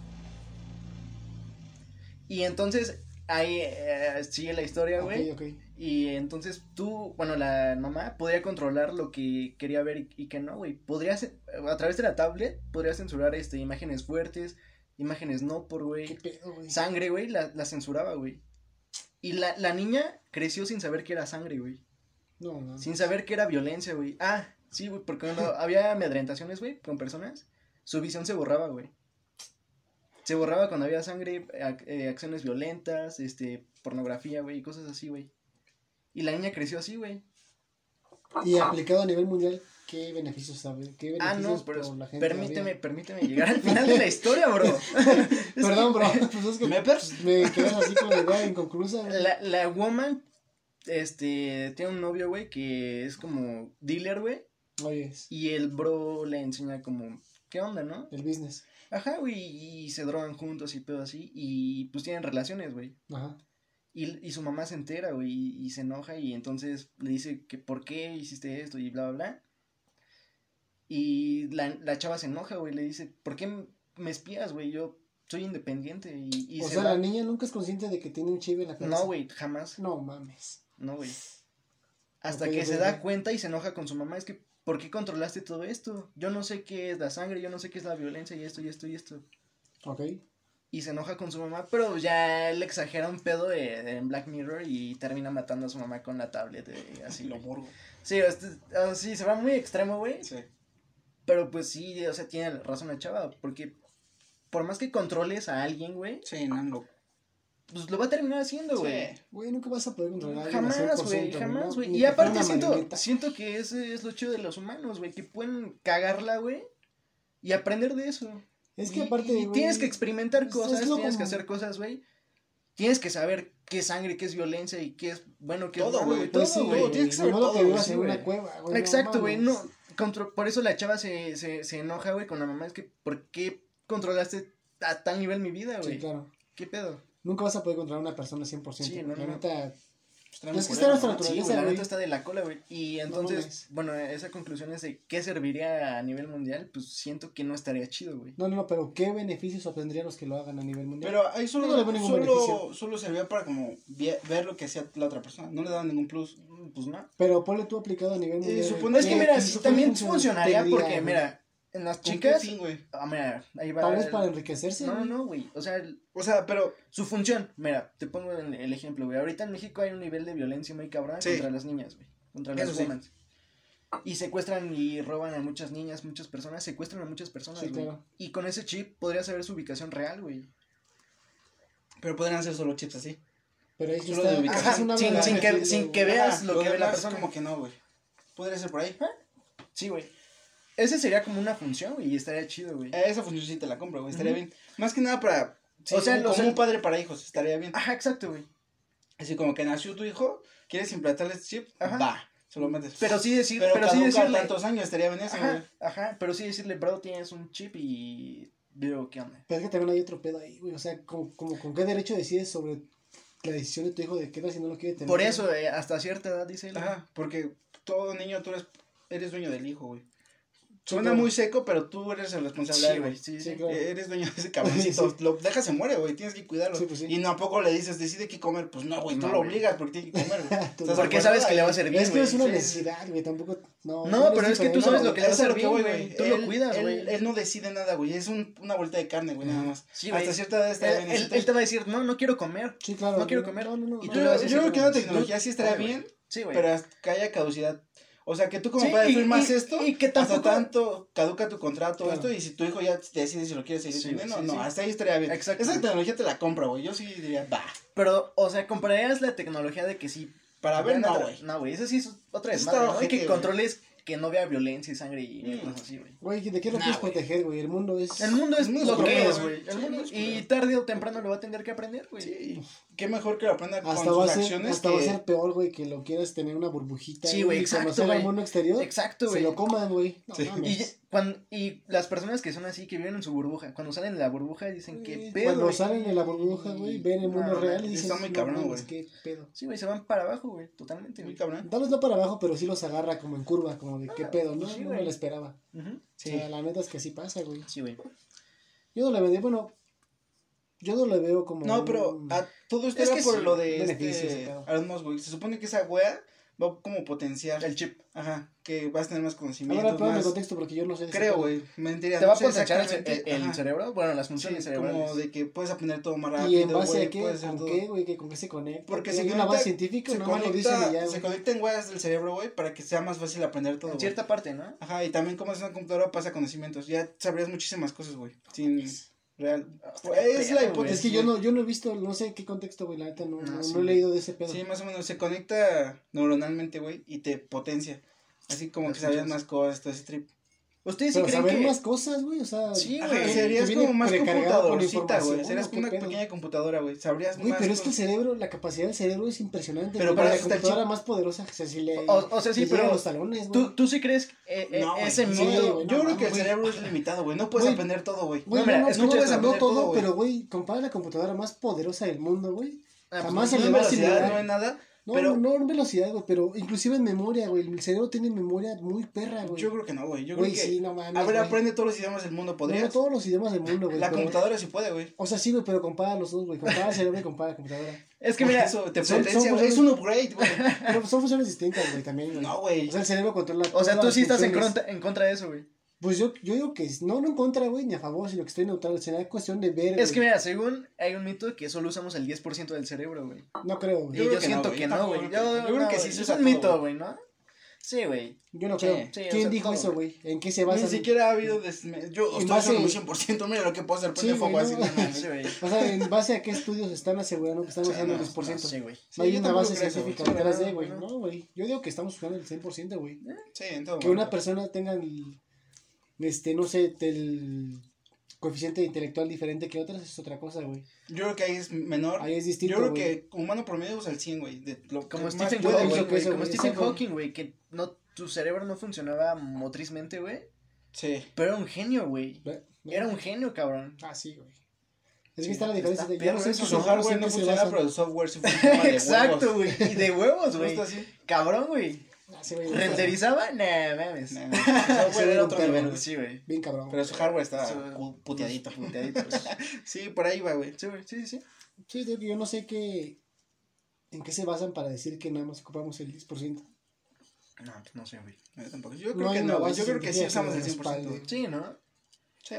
Y entonces ahí eh, sigue la historia, güey. Ok, ok. Y entonces tú, bueno, la mamá podría controlar lo que quería ver y, y que no, güey. Podría, ce- a través de la tablet, podría censurar este, imágenes fuertes, imágenes no por, Qué güey. pedo, güey. Sangre, güey, la, la censuraba, güey. Y la, la niña creció sin saber que era sangre, güey. No, no. Sin saber que era violencia, güey. Ah, sí, güey, porque cuando había amedrentaciones, güey, con personas, su visión se borraba, güey. Se borraba cuando había sangre, ac- eh, acciones violentas, este, pornografía, güey, cosas así, güey. Y la niña creció así, güey. Y aplicado a nivel mundial, ¿qué beneficios sabe? ¿Qué Ah, beneficios no, pero por la gente permíteme, habría? permíteme llegar al final de la historia, bro. Perdón, bro. Pues es que ¿Mepers? me quedas así con la idea inconclusa, güey. La, la woman, este, tiene un novio, güey, que es como dealer, güey. Oye, Y el bro le enseña como, ¿qué onda, no? el business. Ajá, güey, y se drogan juntos y pedo así, y pues tienen relaciones, güey. Ajá. Y, y su mamá se entera, güey, y, y se enoja y entonces le dice que por qué hiciste esto y bla, bla, bla. Y la, la chava se enoja, güey, le dice, ¿por qué me espías, güey? Yo soy independiente y, y o se sea, va. la niña nunca es consciente de que tiene un chip en la cabeza. No, güey, jamás, No mames. no, güey. Hasta que se da cuenta y se enoja con su mamá, es que, ¿por qué controlaste todo esto? Yo no sé qué es la sangre, yo no sé qué es la violencia y esto y esto y esto. Ok. y se enoja con su mamá, pero ya le exagera un pedo de, de- en Black Mirror y termina matando a su mamá con la tablet, y así. Lo borgo. Sí, este, ah, sí, se va muy extremo, güey, Sí. pero pues sí, o sea, tiene razón la chava, porque por más que controles a alguien, güey, Sí, no, lo. Pues lo va a terminar haciendo, güey. Sí. Güey, nunca vas a poder controlar Jamás, 100%, güey, jamás, güey. Y que aparte siento, siento que ese es lo chido de los humanos, güey, que pueden cagarla, güey, y aprender de eso. Es que Y- aparte, y güey, tienes que experimentar cosas, tienes que como- hacer cosas, güey. Tienes que saber qué es sangre, qué es violencia y qué es bueno, qué es Todo, güey, Pues todo, sí, güey. todo, tienes que saber todo, que vivas sí, en una güey. cueva, güey. no Exacto, güey, no. contro- por eso la chava se, se, se enoja, güey, con la mamá. Es que, ¿por qué controlaste a tal nivel mi vida, güey? Sí, claro. ¿Qué pedo? Nunca vas a poder controlar a una persona 100%. Sí, no, la no. neta, Pues Es que está nuestra naturaleza. Sí, la neta está de la cola, güey. Y entonces, bueno, esa conclusión es de qué serviría a nivel mundial, pues siento que no estaría chido, güey. no, no, no, pero ¿qué beneficios obtendrían los que lo hagan a nivel mundial? Pero ahí solo, no le ningún solo, beneficio. solo servía para como ver lo que hacía la otra persona. No le daban ningún plus. Pues no. Pero ponle tú aplicado a nivel Eh, mundial. supone- Es que ¿qué- mira, qué también funcionaría porque, güey? mira, en las ¿Con qué chicas. fin, güey? Ah, mira, ahí va. Tal vez el- para enriquecerse. No, no, güey. O sea, el- O sea, pero su función, mira, te pongo el, el ejemplo, güey. Ahorita en México hay un nivel de violencia muy cabrón Sí. contra las niñas, güey. Contra Eso las sí. women. Y secuestran y roban a muchas niñas, muchas personas, secuestran a muchas personas, Sí, güey. claro. Y con ese chip podría saber su ubicación real, güey. pero podrían hacer solo chips así. Pero ahí Solo está. de ubicación. una sin, que, sin veas Ajá, lo que ve la persona. Como que no, güey. Podría ser por ahí. Sí, güey. Esa sería como una función, güey, y estaría chido, güey. Eh, esa función sí te la compro, güey, estaría uh -huh. bien. Más que nada para... Sí, o sea, como, un padre para hijos, estaría bien. Ajá, exacto, güey. Así como que nació tu hijo, quieres implantarle este chip, ajá. va, se lo metes. Pero sí decir, pero, pero sí decirle. tantos años estaría bien eso, ajá, güey. Ajá, pero sí decirle, bro, tienes un chip y... Pero, ¿qué onda? Pero es que también hay otro pedo ahí, güey, o sea, como, como con qué derecho decides sobre la decisión de tu hijo de qué tal si no lo quiere tener. Por eso, eh, hasta cierta edad, dice él. Ajá, porque todo niño tú eres, eres dueño del hijo, güey. Suena muy seco, pero tú eres el responsable, güey. Sí, sí, sí, claro. Eres dueño de ese cabroncito. Lo dejas, se muere, güey. Tienes que cuidarlo. Pues y no a poco le dices, decide qué comer. Pues no, güey. No, tú lo obligas porque tiene que comer, güey. porque sabes que le va a servir, Es es una necesidad, güey. Tampoco. No, no pero es que tú sabes lo que le va a servir, güey. Tú lo cuidas, güey. Él no decide nada, güey. Es una vuelta de carne, güey, nada más. Sí, Hasta cierta edad está bien. Él te va a decir, no, no quiero comer. Sí, claro. No quiero comer. no no no Yo creo que una tecnología sí estaría bien. Sí, güey. Pero que haya caducidad. O sea, que tú como sí, padre firmas esto, y que tampoco... hasta tanto caduca tu contrato, esto, y si tu hijo ya te decide si lo quieres seguir sí, teniendo, no, hasta ahí estaría bien. Exacto. Esa tecnología te la compra, güey, yo sí diría, va. Pero, o sea, comprarías la tecnología de que sí. Para ver, no, güey. No, güey, eso sí es otra vez, madre, que controles que no vea violencia y sangre y mm. cosas así, güey. Güey, ¿de qué lo quieres proteger, güey? El mundo es. El mundo es, lo que es, güey. Y tarde o temprano lo va a tener que aprender, güey. Sí. Qué mejor que lo aprenda hasta con sus ser, acciones. Hasta va a ser peor, güey, que lo quieras tener una burbujita. Sí, güey, exacto. Y conocer al mundo exterior. Exacto, güey. Se lo coman, güey. No, sí. Y las personas que son así, que viven en su burbuja, cuando salen de la burbuja dicen, que pedo? Cuando salen de la burbuja, güey, ven el mundo real y dicen, está muy cabrón, güey. Pedo? Sí, güey, se van para abajo, güey, totalmente, muy cabrón. Tal vez no para abajo, pero sí los agarra como en curva, como de, ah, ¿qué pedo? Pues no, sí, no me lo esperaba. Sí. O sea, la neta es que así pasa, güey. Sí, güey. Yo no la vendí, bueno, yo no la veo como. No, pero a todo esto es era que por lo de. Este, Aaron Mosby. Se supone que esa wea va como potenciar el chip. Ajá, que vas a tener más conocimiento. Ahora, más... el contexto porque yo no sé. Creo, güey. Mentira. Te no va a potenciar el, el cerebro, bueno, las funciones sí, cerebrales. Como de que puedes aprender todo más rápido. ¿Y en base wey, a qué? ¿Con qué, güey? ¿Con qué se conecta? Porque si hay una base científica, se no conecta, lo dicen ya, Se conectan weas del cerebro, güey, para que sea más fácil aprender todo. En cierta parte, ¿no? Ajá, y también como es una computadora pasa conocimientos. Ya sabrías muchísimas cosas, güey. Sin. Pues, Real. Es la hipótesis. Es que yo no, yo no he visto, no sé en qué contexto, güey. La neta ah, no, he leído de ese pedo. Sí, más o menos. Se conecta neuronalmente, güey, y te potencia. Así como que sabías más cosas, todo ese trip. ¿Ustedes sí creen que... más cosas, güey, o sea... Sí, güey, serías como más computadorcita, güey, serías como una pequeña computadora, güey, sabrías Uy, más... pero cosas. es que el cerebro, la capacidad del cerebro es impresionante, Pero para la computadora más poderosa, o sea, si le... O, o sea, sí, pero... Los talones, ¿tú, ¿Tú sí crees eh, eh, no, ese miedo? Sí, yo no, creo que el cerebro es limitado, güey, no puedes aprender todo, güey. No, mira, no, puedes no todo, pero, güey, compara la computadora más poderosa del mundo, güey. Ah, pues Jamás se le va a nada no, pero, no, en velocidad, güey, pero inclusive en memoria, güey. El cerebro tiene memoria muy perra, güey. Yo creo que no, güey. Yo creo que. Sí, no mames, a ver, aprende todos los idiomas del mundo, ¿podrías? No, todos los idiomas del mundo, güey. La computadora sí puede, güey. O sea, sí, güey, pero compara los dos, güey. Compara el cerebro y compara la computadora. Es que mira, eso te potencia, güey. Es un upgrade, güey. Pero son funciones distintas, güey, también. No, güey. O sea, el cerebro controla. O sea, tú sí estás en contra, en contra de eso, güey. Pues yo, yo digo que no, no en contra, güey, ni a favor, sino que estoy neutral. Será cuestión de ver. Es que mira, según hay un mito de que solo usamos el 10% del cerebro, güey. No creo, güey. Y yo, siento que no, güey. Yo, yo, creo no, que sí, eso es un mito, güey, ¿no? Sí, güey. Yo no sí, creo. Sí, ¿Quién dijo todo, eso, güey? ¿En qué se basa? Ni siquiera ha habido. Des... Yo estoy base... un 100%, mira lo que puedo hacer, prende sí, fuego así. O sea, ¿en base a qué estudios están asegurando que están usando el 10%? sí, güey. hay una base científica detrás de, güey. No, güey. Yo digo que estamos usando el 100%, güey. Sí, en. Que una persona tenga el este, no sé, el coeficiente intelectual diferente que otras es otra cosa, güey. Yo creo que ahí es menor. Ahí es distinto. Yo creo güey. que humano promedio usa el 100, güey. Como Stephen Hawking, güey. Como Stephen, Stephen Hawking, güey, que no, tu cerebro no funcionaba motrizmente, güey. Sí. Pero era un genio, güey. Era un genio, cabrón. Ah, sí, güey. Es sí, que está la diferencia está de pero no es que su hardware no funcionaba, pero el software sí funcionaba de Exacto, güey. Y de huevos, güey. Cabrón, güey. Así, güey. ¿Renderizaba? No, mames. No, no. Eso otro. Sí, güey. Bien cabrón. Pero su hardware estaba puteadito. Puteadito. sí, por ahí va, güey. Sí, güey. Sí, sí. Sí, yo, yo no sé qué. ¿En qué se basan para decir que nada más ocupamos el 10%? No, pues no sé, güey. Yo tampoco. Yo creo que no. Yo creo que sí usamos el 100%. Sí, ¿no? Sí.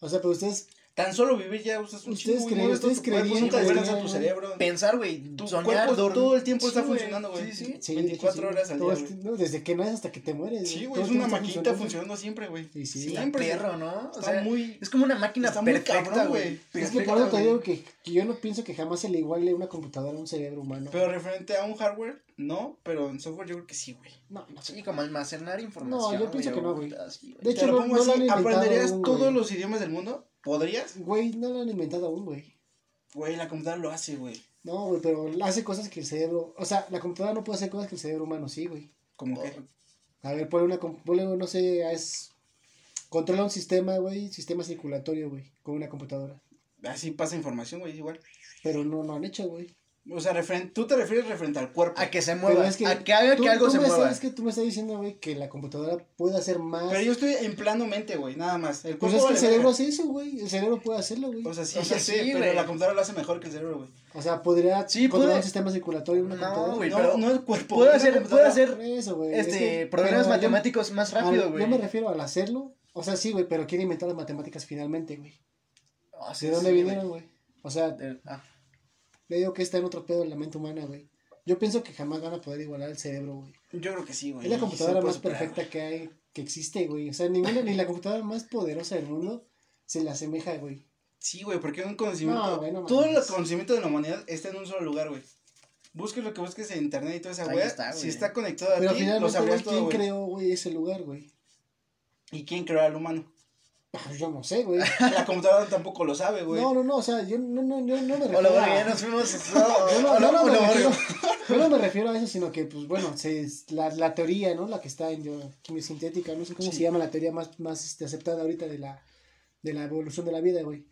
O sea, pero ustedes Tan solo vivir ya usas un Ustedes chingo, creen, güey, ustedes tu creerían, nunca descansa tu cerebro. Pensar, güey, tu Soñar, cuerpo todo el tiempo está funcionando, güey. Sí, sí. 24 horas al día, desde que naces hasta que te mueres. Sí, güey, es una maquinita funcionando. siempre, güey. Sí, sí. Siempre. perro, ¿no? O sea, muy es como una máquina perfecta, güey. Es que por te digo que, que yo no pienso que jamás se le iguale una computadora a un cerebro humano. Pero referente a un hardware, no, pero en software yo creo que sí, güey. no, no. Sí, como almacenar información. No, yo pienso que no, güey. De hecho, lo pongo así, ¿aprenderías todos los idiomas del mundo? ¿Podrías? Güey, no lo han inventado aún, güey. Güey, la computadora lo hace, güey. No, güey, pero hace cosas que el cerebro. O sea, la computadora no puede hacer cosas que el cerebro humano sí, güey. ¿Cómo qué? A ver, ponle una. Ponle, no sé, es. Controla un sistema, güey, sistema circulatorio, güey, con una computadora. Así pasa información, güey, igual. Pero no lo no han hecho, güey. O sea, referen- tú te refieres referente al cuerpo. A que se mueva, es que a que haga tú- que algo tú se me mueva. Es que tú me estás diciendo, güey, que la computadora puede hacer más. Pero yo estoy en plano mente, güey, nada más. El Pues es que el cerebro hace eso, güey. El cerebro puede hacerlo, güey. O sea, sí, O sea, sí, sé, pero la computadora lo hace mejor que el cerebro, güey. O sea, podría Sí, controlar puede- un sistema circulatorio una No, computadora. No, pero no el cuerpo. puede hacer, puede hacer eso, es este, que- problemas pero yo- matemáticos más rápido, güey. Yo me refiero al hacerlo. O sea, sí, güey, pero ¿quién inventó las matemáticas finalmente, güey? Ah, sí, ¿De dónde sí, vinieron, güey? O sea, le digo que está en otro pedo en la mente humana, güey. Yo pienso que jamás van a poder igualar el cerebro, güey. Yo creo que sí, güey. Es la computadora más superar, perfecta que hay, que existe, güey. O sea, ninguna, ni la computadora más poderosa del mundo se le asemeja, güey. Sí, güey, porque un conocimiento. No, güey, no todo el conocimiento de la humanidad está en un solo lugar, güey. Busques lo que busques en internet y toda esa güey. Si está conectado a Pero ti, lo todo, ¿quién creó, güey, ese lugar, güey? ¿Y quién creó al humano? Ah, Yo no sé, güey. La computadora tampoco lo sabe, güey. No, no, no, o sea, yo no, no, yo no me refiero Hola, a... Ya nos fuimos. Yo no, Hola, no me refiero, yo no me refiero a eso, sino que, pues, bueno, se, la, la teoría, ¿no? La que está en yo, quimiosintética, no sé cómo Sí. se llama la teoría más, más este, aceptada ahorita de la, de la evolución de la vida, güey.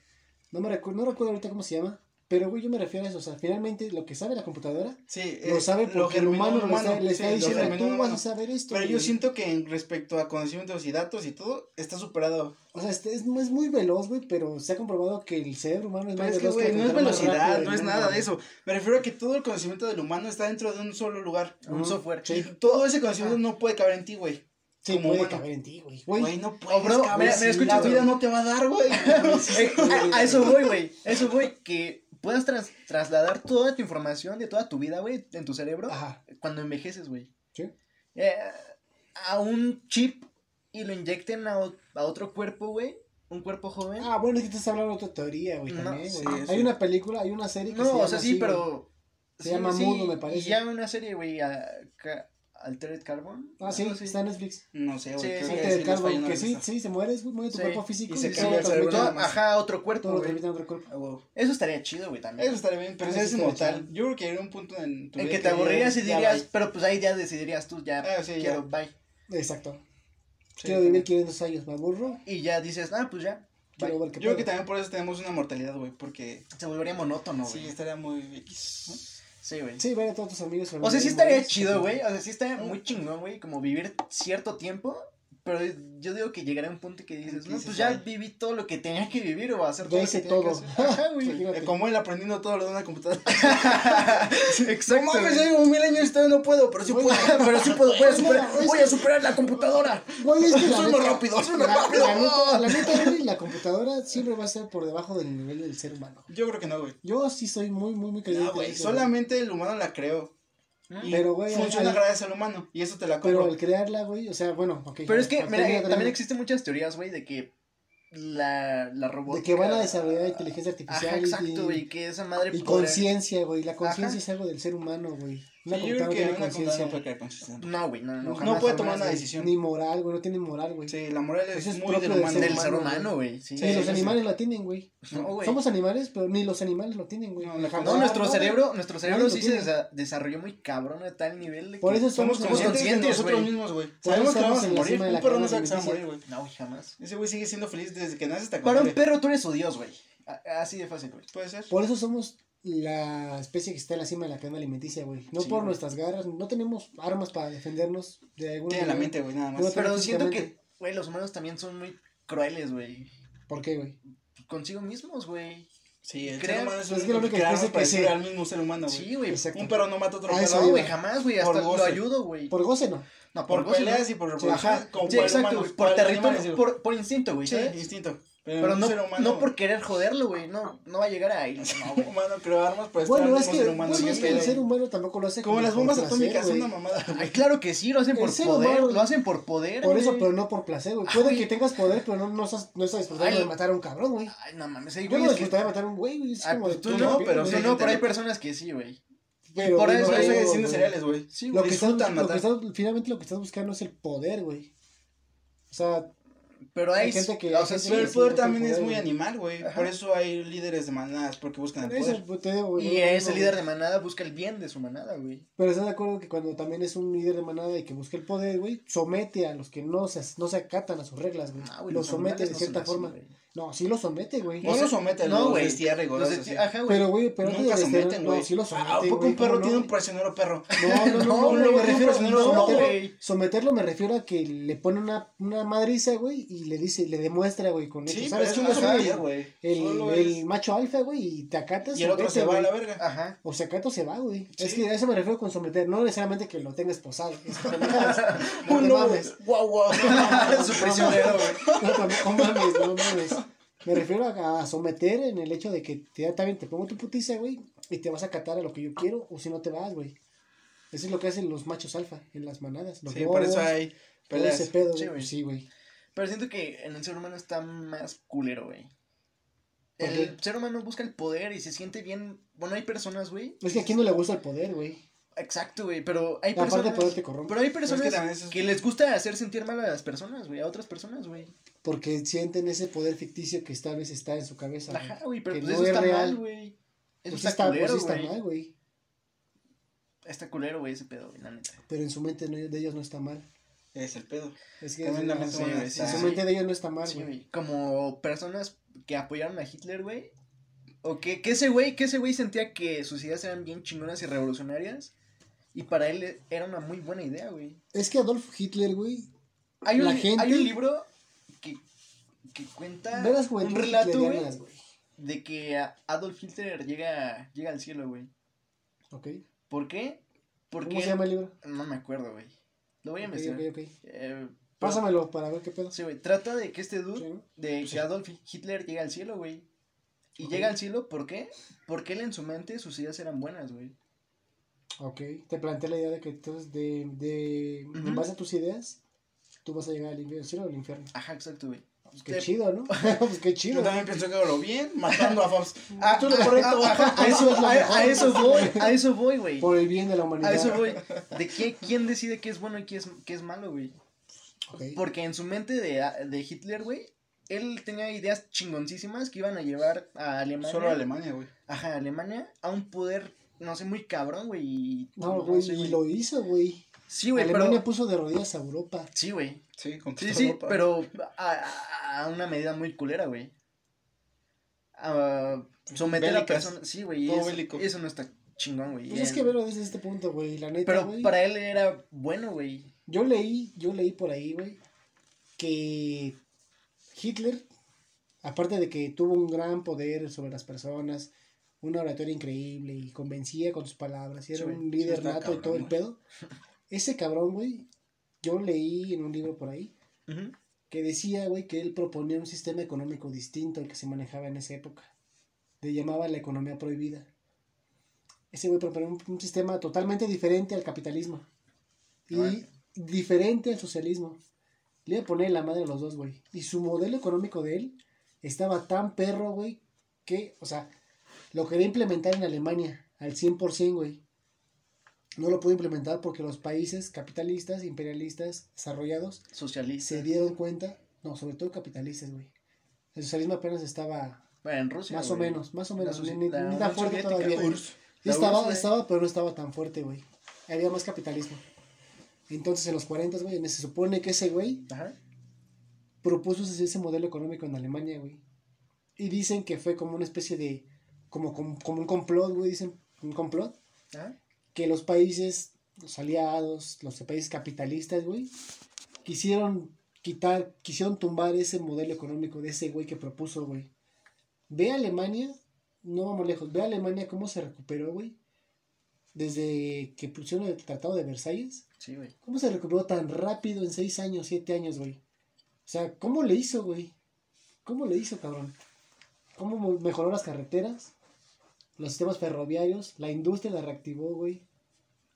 No me recuerdo, no recuerdo ahorita cómo se llama, pero, güey, yo me refiero a eso, o sea, finalmente lo que sabe la computadora Sí, lo sabe porque el germinó humano un le está, sí, lo diciendo, tú un vas humano. a saber esto, Pero yo güey". siento que en respecto a conocimientos y datos y todo, está superado. O sea, este es, es muy veloz, güey, pero se ha comprobado que el cerebro humano es Pero más es que, veloz güey, la no es velocidad, rápida no es nada de güey. eso. Me refiero a que todo el conocimiento del humano está dentro de un solo lugar. Un software. Sí. Todo ese conocimiento no puede caber en ti, güey. Sí, como puede humano. caber en ti, güey. Güey, Güey, no puedes, bro, cabrón. mira, Sí, escucha esto. vida no te va a dar, güey. Eh, a, a eso voy, güey. A Eso voy. Que puedas tras- trasladar toda tu información de toda tu vida, güey, en tu cerebro Ajá, cuando envejeces, güey. sí. Eh, a un chip y lo inyecten a, a otro cuerpo, güey. Un cuerpo joven. Ah, bueno, es que te estás hablando de otra teoría, güey, No, también, sí, güey. sí. Hay una película, hay una serie que se no, llama o sea, sí, así, güey. pero. Se sí, llama Mudo, me parece. Y ya una serie, güey, a- Altered Carbon. Ah, sí, así. está en Netflix. No sé, güey. Sí, sí, sí falla una que sí, sí, se muere, güey, muere tu Sí. cuerpo físico Y se cambia el cerebro. Ajá, otro cuerpo, güey. otro cuerpo. Ah. Eso estaría chido, güey, también. Eso estaría bien, pero es inmortal. Yo creo que llegaría un punto en tu En vida que te aburrirías y dirías, pero pues ahí ya decidirías tú, ya Ah, sí, quiero, bye. Exacto. Sí, Quiero vivir 500 años, me aburro. Y ya dices, ah, pues ya. Yo creo que también por eso tenemos una mortalidad, güey, porque Se volvería monótono, sí, güey. estaría muy X. Sí, güey. Sí, ver a todos tus amigos. O sea, sí estaría chido, güey. O sea, sí estaría muy chingón, güey. Como vivir cierto tiempo. Pero yo digo que llegará un punto que dices, no, pues ya viví todo lo que tenía que vivir o hacer Ya todo lo hice que tenía que todo. hacer. Ajá, güey. Como él aprendiendo todo lo de una computadora. Exacto. no mames, llevo mil años y todavía no puedo, pero sí puedo. Pero sí puedo, voy a superar, voy a superar la computadora. Güey, es que Soy más rápido, soy más rápido. La neta, la computadora siempre va a estar por debajo del nivel del ser humano. Yo creo que no, güey. Yo sí soy muy, muy, muy creyente. No, güey, solamente el humano la creó. Y Pero, güey, funciona al- gracias al humano. Y eso te la Pero compro. al crearla, güey, o sea, bueno, ok. Pero es que, mira, termina, eh, también existen muchas teorías, güey, de que la, la robótica... De que van a desarrollar inteligencia artificial Ajá, y- exacto, güey, que esa madre Y podrá- conciencia, güey. La conciencia es algo del ser humano, güey. Una Sí, yo creo que una computadora no puede conciencia. No, güey, no, no, No, jamás, No puede tomar una decisión. Ni moral, güey. No tiene moral, güey. Sí, la moral es, Eso es muy propio del humano. ser Del ser humano, güey, sí. Sí, sí, los sí. animales lo tienen, güey. No, güey. Somos animales, pero ni los animales lo tienen, güey. No, la No, nuestro no, cerebro, nuestro cerebro sí se desarrolló muy cabrón a tal nivel de que... Por eso Somos somos conscientes de nosotros mismos, güey. Por Sabemos eso que vamos a la morir. la Un perro no sabe que se va a morir, güey. No, güey, jamás. Ese güey sigue siendo feliz desde que nace hasta Para un perro tú eres su dios, güey. Así de fácil, güey. Puede ser. Por eso somos la especie que está en la cima de la cadena alimenticia, güey. No Sí, por güey. nuestras garras, no tenemos armas para defendernos de alguna Tiene la mente, güey, nada más. No, Pero siento que, güey, los humanos también son muy crueles, güey. ¿Por qué, güey? Consigo mismos, güey. Sí, el Crean- ser humano es pues es que la único que para que se- al mismo ser humano, güey. Sí, güey. Un perro no mata a otro perro. güey, jamás, güey. Hasta Por lo goce. ayudo, güey. Por goce no. No, Por goce, peleas ¿no? y por Sí, ajá. Como Sí, por exacto. Por territorio, por, por instinto, güey, Sí, instinto. Pero no, ser humano, no por querer joderlo, güey. No, no va a llegar a ahí. No, güey. humano creó armas para estar Bueno, es que, ser humano. bueno, y es es que el ser humano tampoco lo hace Como las bombas placer, atómicas, son güey. una mamada. güey. Ay, claro que sí, lo hacen El por ser poder. humano- Lo hacen por poder, Por eso, güey. pero no por placer, güey. Ah, Puede güey. que tengas poder, pero no, no estás, no estás disfrutando de matar a un cabrón, güey. Ay, no mames, hay Yo no disfrutaría de matar a un güey, güey. Es Ay, como pues de tú tú no, pero no, pero hay personas que sí, güey. Pero, por güey, eso no, eso hay güey. güey. Sí, Lo güey. que, estás, finalmente lo que estás buscando es el poder, güey. O sea, Pero hay, Hay gente que- o sea, gente sí, Pero el poder también es muy animal, güey. Por eso hay líderes de manadas, porque buscan el poder. pues, te digo, güey. Y no, no, ese no, líder de manada busca el bien de su manada, güey. Pero estás de acuerdo que cuando también es un líder de manada y que busca el poder, güey, somete a los que no se, no se acatan a sus reglas, güey. Ah, güey, los somete de no cierta así, forma. güey. No, sí lo somete, güey. No O sea, lo somete, no, güey. destierra cosas de- así. Ajá, güey. Pero, güey, pero Nunca someten, güey. No, sí lo somete, ¿A poco un perro ¿cómo tiene no? un prisionero perro? No, no, no, no, No, no, me refiero, no, no, no, someterlo, güey. someterlo me refiero a que le pone una, una madriza, güey, y le dice, le demuestra, güey, con Sí, hechos. pero ¿Sabes es quién es güey. el, macho alfa, güey, y te acatas? Y el otro se va a la verga. Ajá. O se acata o se va, güey. Es Sí. que a eso me refiero con someter, no necesariamente que lo tenga esposado. Es pendejadas. no mames. Guau, guau. Su prisionero, güey. No, no mames, no mames. Me refiero a, a someter en el hecho de que te, está bien, te pongo tu putiza, güey, y te vas a acatar a lo que yo quiero, o si no te vas, güey. Eso es lo que hacen los machos alfa en las manadas. Los Sí, por eso hay ese pedo, Sí, güey. Sí. Pero siento que en el ser humano está más culero, güey. ¿Por El ser humano busca el poder y se siente bien. Bueno, hay personas, güey. Es que a quién no le gusta el poder, güey. Exacto, güey. Pero hay Aparte personas. poder te corrompe. Pero hay Pero es personas que les gusta hacer sentir mal a las personas, güey. A otras personas, güey. Porque sienten ese poder ficticio que tal vez está en su cabeza. güey. Ajá, güey. Pero Que pues no eso es está real. mal, güey. Eso Pues está, está, pues culero, sí está güey. mal, güey. Está culero, güey, ese pedo, güey, la neta. Pero en su mente no- de ellos no está mal. Es el pedo. Es que También la mente sí, en su mente de ellos no está mal, güey. Como personas que apoyaron a Hitler, güey. O que, que ese güey, que ese güey sentía que sus ideas eran bien chingonas y revolucionarias. Y para él era una muy buena idea, güey. Es que Adolf Hitler, güey, Hay un, La li- gente- hay un libro que, que cuenta ve las un relato, güey, de que Adolf Hitler llega, llega al cielo, güey. Ok. ¿Por qué? Porque ¿Cómo se llama el libro? no me acuerdo, güey. Lo voy a investigar. ok, ok. Eh, pero- Pásamelo para ver qué pedo. Sí, güey. Trata de que este dude Sí, ¿no? de Sí. que Adolf Hitler llega al cielo, güey. Y llega al cielo, ¿por qué? Porque él en su mente sus ideas eran buenas, güey. Ok. Te planteé la idea de que entonces, de, de, en base a tus ideas, tú vas a llegar al infierno, cielo o al infierno. Ajá, exacto, güey. Pues qué chido, ¿no? pues qué chido. Yo también pienso que hago lo bien, matando a Fabs. Ah, Tú lo correcto. ajá, a eso, Eso es lo a, mejor, a eso voy, a eso voy, güey. Por el bien de la humanidad. A eso voy. ¿De qué, quién decide qué es bueno y qué es, qué es malo, güey? Ok. Porque en su mente de, de Hitler, güey, él tenía ideas chingoncísimas que iban a llevar a Alemania. Solo Alemania, güey. Ajá, Alemania a un poder, no sé, muy cabrón, güey. y- No, güey, y lo hizo, güey. Sí, güey, Alemania pero... puso de rodillas a Europa. Sí, güey. Sí, Sí, sí, Europa. pero a, a- a una medida muy culera, güey. A someter a Bélicas. personas. Sí, güey. Todo Eso, bélico. eso no está chingón, güey. Pues es que verlo desde este punto, güey. La neta, Pero para él era bueno, güey. Yo leí, yo leí por ahí, güey, que Hitler, aparte de que tuvo un gran poder sobre las personas, una oratoria increíble y convencía con sus palabras, y era Sí, un líder nato y todo el pedo. Ese cabrón, güey, yo leí en un libro por ahí que decía, güey, que él proponía un sistema económico distinto al que se manejaba en esa época. Le llamaba la economía prohibida. Ese güey proponía un, un sistema totalmente diferente al capitalismo. Y diferente al socialismo. Le iba a poner la madre a los dos, güey. Y su modelo económico de él estaba tan perro, güey, que, o sea, lo quería implementar en Alemania al 100%, güey. No lo pudo implementar porque los países capitalistas, imperialistas, desarrollados, Socialista. se dieron cuenta, no, sobre todo capitalistas, güey. El socialismo apenas estaba Bueno, en Rusia. más o menos, más o menos, ni, la fuerte todavía. URSS. La Estaba, URSS, estaba, pero no estaba tan fuerte, güey. Había más capitalismo. Entonces, en los 40, güey, se supone que ese güey Ajá. propuso ese, ese modelo económico en Alemania, güey. Y dicen que fue como una especie de, como, como, como un complot, güey, dicen, un complot, Ajá. que los países, los aliados, los países capitalistas, güey, quisieron quitar, quisieron tumbar ese modelo económico de ese güey que propuso, güey. Ve a Alemania, no vamos lejos, ve a Alemania cómo se recuperó, güey, desde que pusieron el Tratado de Versalles. Sí, güey. ¿Cómo se recuperó tan rápido en seis años, siete años, güey? O sea, ¿cómo le hizo, güey? ¿Cómo le hizo, cabrón? ¿Cómo mo- mejoró las carreteras? Los sistemas ferroviarios, la industria la reactivó, güey.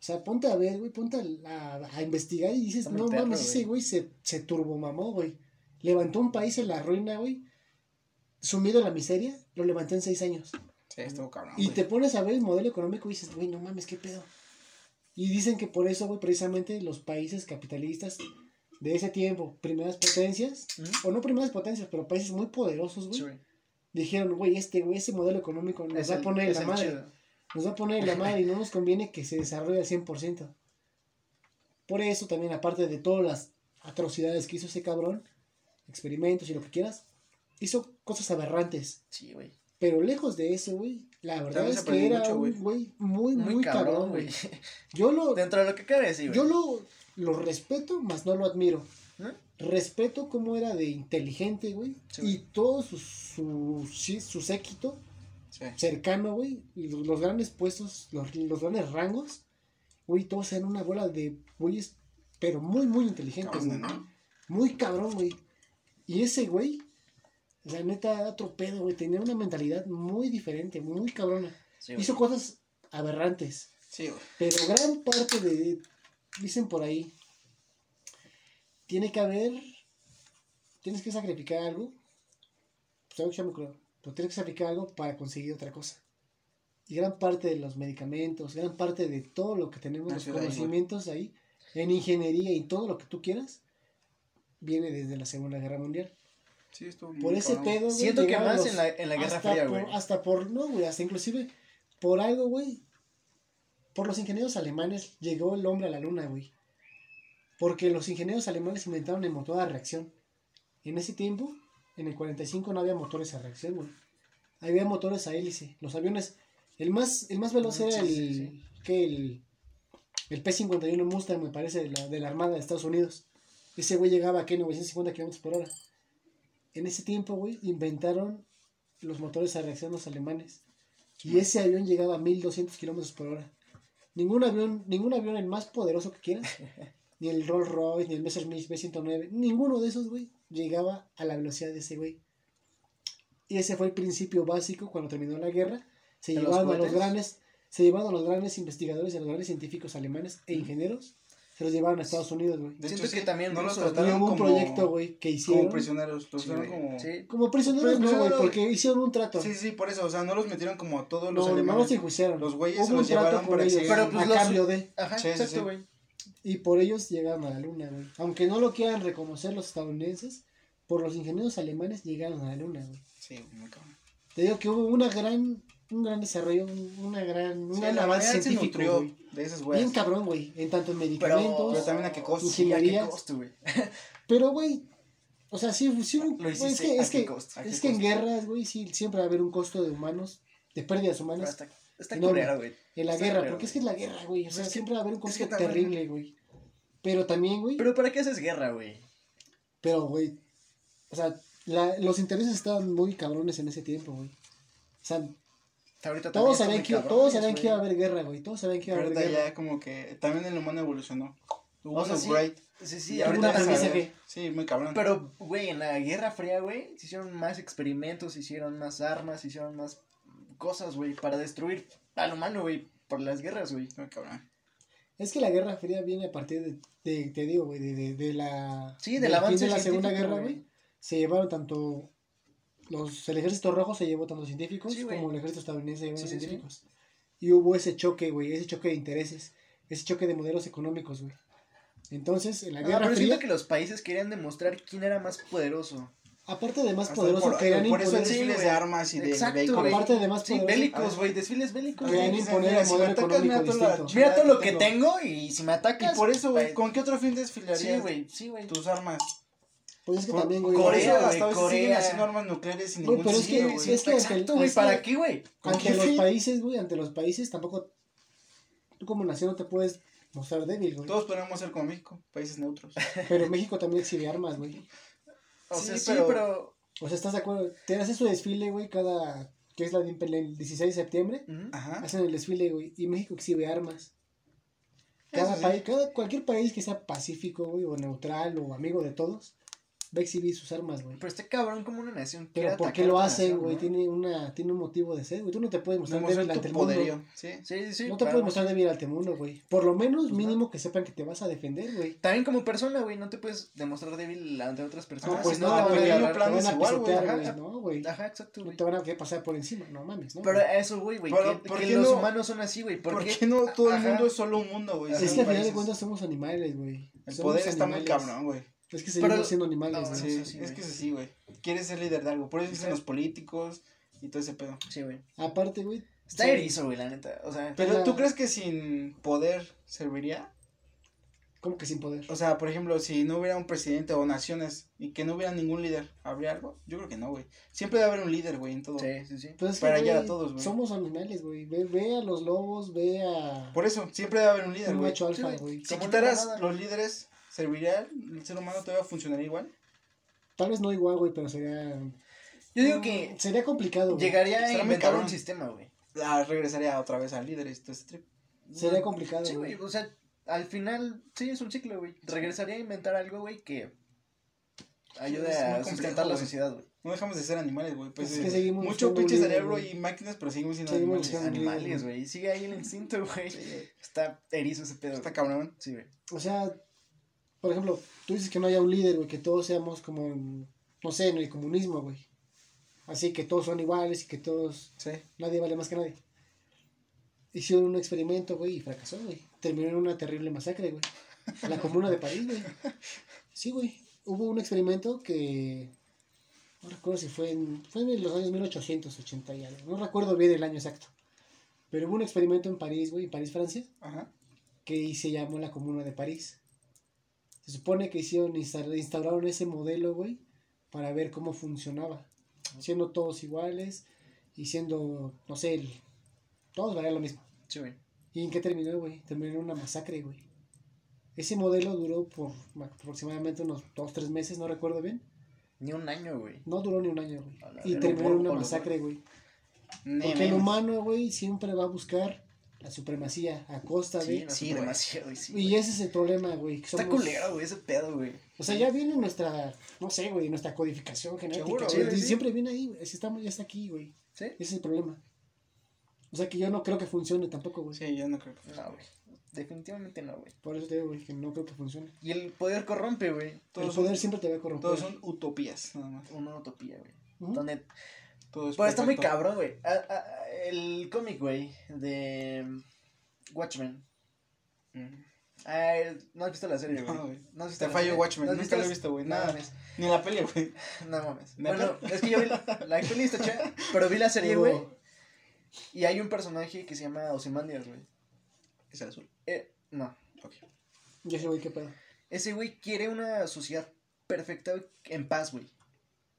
O sea, ponte a ver, güey, ponte a, a- a investigar y dices, Está no mames, güey. ese güey se, se turbomamó, güey. Levantó un país en la ruina, güey. Sumido en la miseria, lo levantó en seis años. Sí, estuvo cabrón. Y güey. te pones a ver el modelo económico y dices, güey, no mames, qué pedo. Y dicen que por eso, güey, precisamente los países capitalistas de ese tiempo, primeras potencias, o no primeras potencias, pero países muy poderosos, Sí, güey, güey. Dijeron, güey, este, güey, ese modelo económico nos Es va a el- poner en es la el madre. chido. Nos va a poner en la madre y no nos conviene que se desarrolle al 100%. Por eso también, aparte de todas las atrocidades que hizo ese cabrón, experimentos y lo que quieras, hizo cosas aberrantes. Sí, güey. Pero lejos de eso, güey, la verdad es que era mucho, güey. un güey muy, muy, Muy cabrón, güey. Yo lo, Dentro de lo que cabe, sí, güey. yo lo, lo respeto, más no lo admiro. Respeto cómo era de inteligente, güey. Sí, y todo su, su, su séquito Sí. cercano, güey. y Los, los grandes puestos, los, los grandes rangos, güey, todos eran una bola de güeyes, pero muy, muy inteligentes, Cabrón, güey. ¿no? Muy cabrón, güey. Y ese güey, la neta, otro pedo, güey. Tenía una mentalidad muy diferente, muy cabrona. Sí. Hizo cosas aberrantes. Sí, güey. Pero gran parte de, dicen por ahí, tiene que haber, tienes que sacrificar algo, pues algo que me acuerdo, pero tienes que sacrificar algo para conseguir otra cosa. Y gran parte de los medicamentos, gran parte de todo lo que tenemos, los Nació ahí, güey. conocimientos ahí, en ingeniería y todo lo que tú quieras, viene desde la Segunda Guerra Mundial. Sí, Por ese cabrón. pedo, güey, Siento que más los- en la, en la Guerra Fría, por- güey. Hasta por, no, güey, hasta inclusive por algo, güey. Por los ingenieros alemanes llegó el hombre a la luna, güey. Porque los ingenieros alemanes inventaron el motor a reacción. En ese tiempo, en el 45 no había motores a reacción, güey. Había motores a hélice. Los aviones, el más, el más veloz era sí, el, sí, que el, el P-51 Mustang, me parece, de la, de la Armada de Estados Unidos. Ese güey llegaba a ¿qué? 950 kilómetros por hora. En ese tiempo, güey, inventaron los motores a reacción los alemanes. Y ese avión llegaba a 1200 kilómetros por hora. Ningún avión, ningún avión el más poderoso que quieras, ni el Rolls Royce, ni el Messerschmitt B109, ninguno de esos, güey, llegaba a la velocidad de ese güey. Y ese fue el principio básico cuando terminó la guerra. Se ¿De los a los grandes, se llevaban a los grandes investigadores y a los grandes científicos alemanes e ingenieros, se los llevaban a Estados Unidos, güey. De Siento hecho, que sí, también no los trataron hubo un como, proyecto, güey, que hicieron. como prisioneros. Los Sí, como... Sí. Como prisioneros, no, güey, porque hicieron un trato. Sí, sí, por eso, o sea, no los metieron como a todos los no, no alemanes. los enjuiciaron. Los güeyes se los llevaron para ellos, Pero, pues, a los- cambio de. Ajá, exacto, sí. güey. Y por ellos llegaron a la luna, güey. Aunque no lo quieran reconocer los estadounidenses, por los ingenieros alemanes llegaron a la luna, güey. Sí, muy cabrón. Te digo que hubo una gran, un gran desarrollo, un- una gran, un gran avance científico, güey. de esas Bien güeyes. cabrón, güey. En tanto en medicamentos. Pero también a qué costo. A qué costo, güey. Pero, güey, o sea, sí, sí, güey, es que, es que, costo, a qué es que en guerras, güey, sí, siempre va a haber un costo de humanos, de pérdidas Pero humanas está, No, culero, güey. en la está guerra, porque es que es la guerra, güey, o sea, Es que- siempre va a haber un es que también- terrible, güey. Pero también, güey, Pero ¿para qué haces guerra, güey? pero, güey, o sea, la- los intereses estaban muy cabrones en ese tiempo, güey. O sea, Ahorita todos también sabían, que, todos sabían que iba a haber guerra, güey. Todos sabían que iba a haber ahorita guerra. ya como que también el humano evolucionó. Hubo O un sea, sí, upgrade. Sí, sí, ahorita sabes. aprendizaje. Sí, muy cabrón. Pero, güey, en la Guerra Fría, güey, se hicieron más experimentos, se hicieron más armas, se hicieron más cosas, güey, para destruir al humano, güey, por las guerras, güey. Muy cabrón. Es que la Guerra Fría viene a partir de, de te digo, güey, de, de, de la... Sí, del avance de la Segunda Guerra, güey. Se llevaron tanto... Los, el ejército rojo se llevó tanto científicos Sí, como el ejército estadounidense se llevó sí. científicos. Y hubo ese choque, güey, ese choque de intereses, ese choque de modelos económicos, güey. Entonces, en la Ah, Guerra pero Fría, siento que los países querían demostrar quién era más poderoso. Aparte de más Hasta poderoso, por, querían por eso imponer... Sí, desfiles güey. de armas y de Exacto, vehículos. güey. Aparte de más Sí, poderoso, bélicos, Ah. güey, desfiles bélicos. Querían güey. imponer el si modelo atacas, económico distinto. Mira todo lo que tengo. y si me atacas. Y por eso, güey, güey, ¿con qué otro fin desfilarías Sí, güey, sí, güey. tus armas? Pues es que Por- también, güey... por Corea, eso güey, hasta a veces siguen Corea. haciendo armas nucleares sin Güey, ningún pero es que- sentido, es güey. que ante el- Exacto, güey, es que- ¿para qué, güey? ¿Con ante los países, güey, ante los países tampoco tú como nación no te puedes mostrar débil, güey. Todos podemos ser como México, países neutros. Pero México también exhibe armas, güey. O Sí, sea, sí, pero- pero... O sea, ¿estás de acuerdo? Te haces su desfile, güey, cada que es la de- el 16 de septiembre. Ajá. hacen el desfile, güey, y México exhibe armas. Cada Eso sí. país, cada, cualquier país que sea pacífico, güey, o neutral, o amigo de todos, va a exhibir sus armas, güey. Pero está cabrón como una nación Pero ¿por qué lo hacen, güey? ¿no? Tiene una, tiene un motivo de ser, güey. Tú no te puedes mostrar Demostrar débil ante el mundo. sí. Sí, sí. No te puedes mostrar débil ante el mundo, güey. Por lo menos, Pues mínimo que sepan que te vas a defender, güey. También como persona, güey, no te puedes demostrar débil ante otras personas. Ah, pues no, no, agarrar, plan te van a igual, güey. No, güey. Ajá, exacto, No güey. te van a querer pasar por encima, no mames, ¿no? Pero güey. a eso, güey, güey. Pero, Que, ¿por que qué los no- humanos son así, güey. ¿Por qué? no todo el mundo es solo un mundo, güey? Es que al final de cuentas somos animales, güey. El poder está muy cabrón, güey. Es que seguimos Pero- siendo animales, no. Sí, es que es así, güey. Quieres ser líder de algo. Por eso dicen Sí. los políticos y todo ese pedo. Sí, güey. Aparte, güey. Está sí, erizo, güey, la neta. O sea, Pero la- ¿tú crees que sin poder serviría? ¿Cómo que sin poder? O sea, por ejemplo, si no hubiera un presidente o naciones y que no hubiera ningún líder, ¿habría algo? Yo creo que no, güey. Siempre debe haber un líder, güey, en todo. Sí, sí, sí. Pues es que, Para guiar a todos, güey. Somos animales, güey. Ve, ve a los lobos, ve a Por eso, siempre debe haber un líder, un güey. macho Sí, alfa, güey. güey. Si quitaras los líderes, ¿serviría el ser humano todavía funcionaría igual? Tal vez no igual, güey, pero sería... Yo digo que Sería complicado, güey. llegaría a inventar un sistema, güey. Ah, regresaría otra vez al líder y todo este trip. Sería complicado, Sí, güey. güey, o sea, al final, sí, es un ciclo, güey. Regresaría a inventar algo, güey, que ayude a sustentar la güey. sociedad, güey. No dejamos de ser animales, güey. Pues, Es que eh, seguimos mucho pinche cerebro güey. y máquinas, pero seguimos siendo Seguimos animales. siendo- Animales, güey. Sigue ahí el instinto, güey. Sí, güey. Está erizo ese pedo. Está güey. cabrón. Sí, güey. O sea, por ejemplo, tú dices que no haya un líder, güey, que todos seamos como, en, no sé, en el comunismo, güey. Así que todos son iguales y que todos, Sí. nadie vale más que nadie. Hicieron un experimento, güey, y fracasó, güey. Terminó en una terrible masacre, güey. La comuna de París, güey. Sí, güey. Hubo un experimento que, no recuerdo si fue en, fue en los años 1880 y algo. No recuerdo bien el año exacto. Pero hubo un experimento en París, güey, en París, Francia Ajá. que se llamó la Comuna de París. Se supone que hicieron, insta- instauraron ese modelo, güey, para ver cómo funcionaba. Siendo todos iguales y siendo, no sé, el- todos valían lo mismo. Sí, güey. ¿Y en qué terminó, güey? Terminó en una masacre, güey. Ese modelo duró por aproximadamente unos dos, tres meses, no recuerdo bien. Ni un año, güey. No duró ni un año, güey. Y terminó en una masacre, güey. Porque el humano, güey, siempre va a buscar la supremacía a costa Sí, de... la Sí, supremacía, güey. Sí, Y güey. ese es el problema, güey. que Está somos- culero, güey, ese pedo, güey. O sea, ya viene nuestra, no sé, güey, nuestra codificación genética. Seguro, güey. Siempre viene ahí, güey. Si estamos, ya está aquí, güey. ¿Sí? Ese es el problema. O sea, que yo no creo que funcione tampoco, güey. Sí, yo no creo que. No, güey. Definitivamente no, güey. Por eso te digo, güey, que no creo que funcione. Y el poder corrompe, güey. el Todos poder son, siempre te va a corromper. todos son utopías, nada más. Una utopía, güey. Donde Todo es Pues está muy cabrón, güey. Ah, ah, El cómic, güey, de Watchmen. Mm. Ah, no has visto la serie, güey. No, güey. No has visto Te fallo serie? Watchmen, ¿No nunca lo he visto, güey, No nada. mames, Ni la peli, güey. no mames. Bueno, es que yo vi la, la peli está chida, pero vi la serie, güey. Y hay un personaje que se llama Ozymandias, güey. Es el azul. Eh, no. Ok. Yo sé, güey, qué pedo. Ese güey quiere una sociedad perfecta güey, en paz, güey.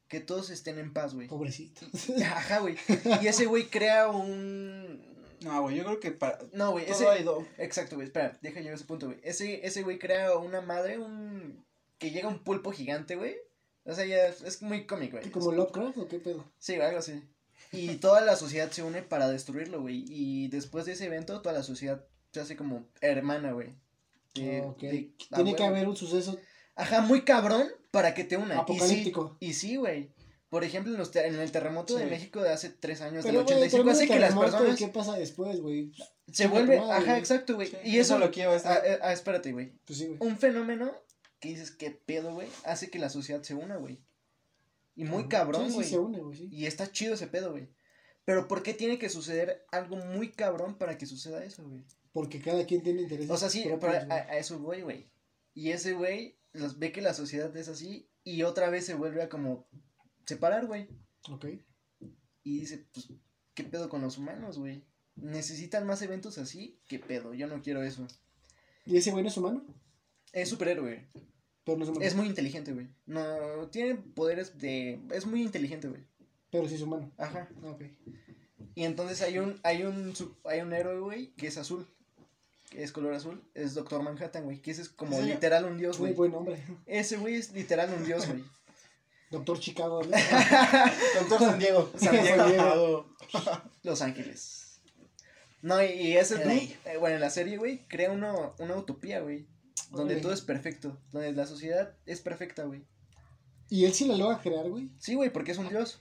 Que todos estén en paz, güey. Pobrecito. Ajá, güey. Y ese güey crea un... No, güey, yo creo que para. No, güey. Todo Ese... hay do- Exacto, güey. Espera, deja llegar a ese punto, güey. Ese, ese güey crea una madre, un... Que llega un pulpo gigante, güey. O sea, ya es, es muy cómico, güey. ¿Como Lovecraft o qué pedo? Sí, algo así. Y toda la sociedad se une para destruirlo, güey. Y después de ese evento, toda la sociedad se hace como hermana, güey. De- ok. de- ah, Tiene que haber un suceso. Ajá, muy cabrón para que te una. Apocalíptico. Y sí, güey. Por ejemplo, en, los te- en el terremoto de. México de hace tres años, Pero, del güey, 85, pero hace que las terremoto, ¿y personas ¿Qué pasa después, güey? se vuelve... madre, Ajá, exacto, güey. Sí, y eso... lo quiero Ah, estar. espérate, güey. Pues sí, güey. Un fenómeno que dices, ¿qué pedo, güey? Hace que la sociedad se una, güey. Y muy cabrón, güey. sí, se une, güey. Y está chido ese pedo, güey. Pero ¿por qué tiene que suceder algo muy cabrón para que suceda eso, güey? Porque cada quien tiene intereses. O sea, sí, pero a, a eso voy, güey. Y ese güey los- ve que la sociedad es así y otra vez se vuelve a como separar, güey. Ok. Y dice, pues, ¿qué pedo con los humanos, güey? Necesitan más eventos así. ¿Qué pedo? Yo no quiero eso. ¿Y ese güey no es humano? Es superhéroe. Pero no es humano. Es muy inteligente, güey. No, tiene poderes de... Es muy inteligente, güey. Pero sí es humano. Ajá. Ok. Y entonces hay un, hay un, hay un héroe, güey, que es azul. Que es color azul. Es Doctor Manhattan, güey. Que ese es como Sí. literal un dios, Muy güey. buen nombre. Ese güey es literal un dios, güey. Doctor Chicago. ¿no? Doctor San Diego. San Diego. Los Ángeles. No, y, y ese eh, bueno, en la serie, güey, crea uno, una utopía, güey. Donde todo es perfecto. Donde la sociedad es perfecta, güey. Y él sí la logra crear, güey. Sí, güey, porque es un dios.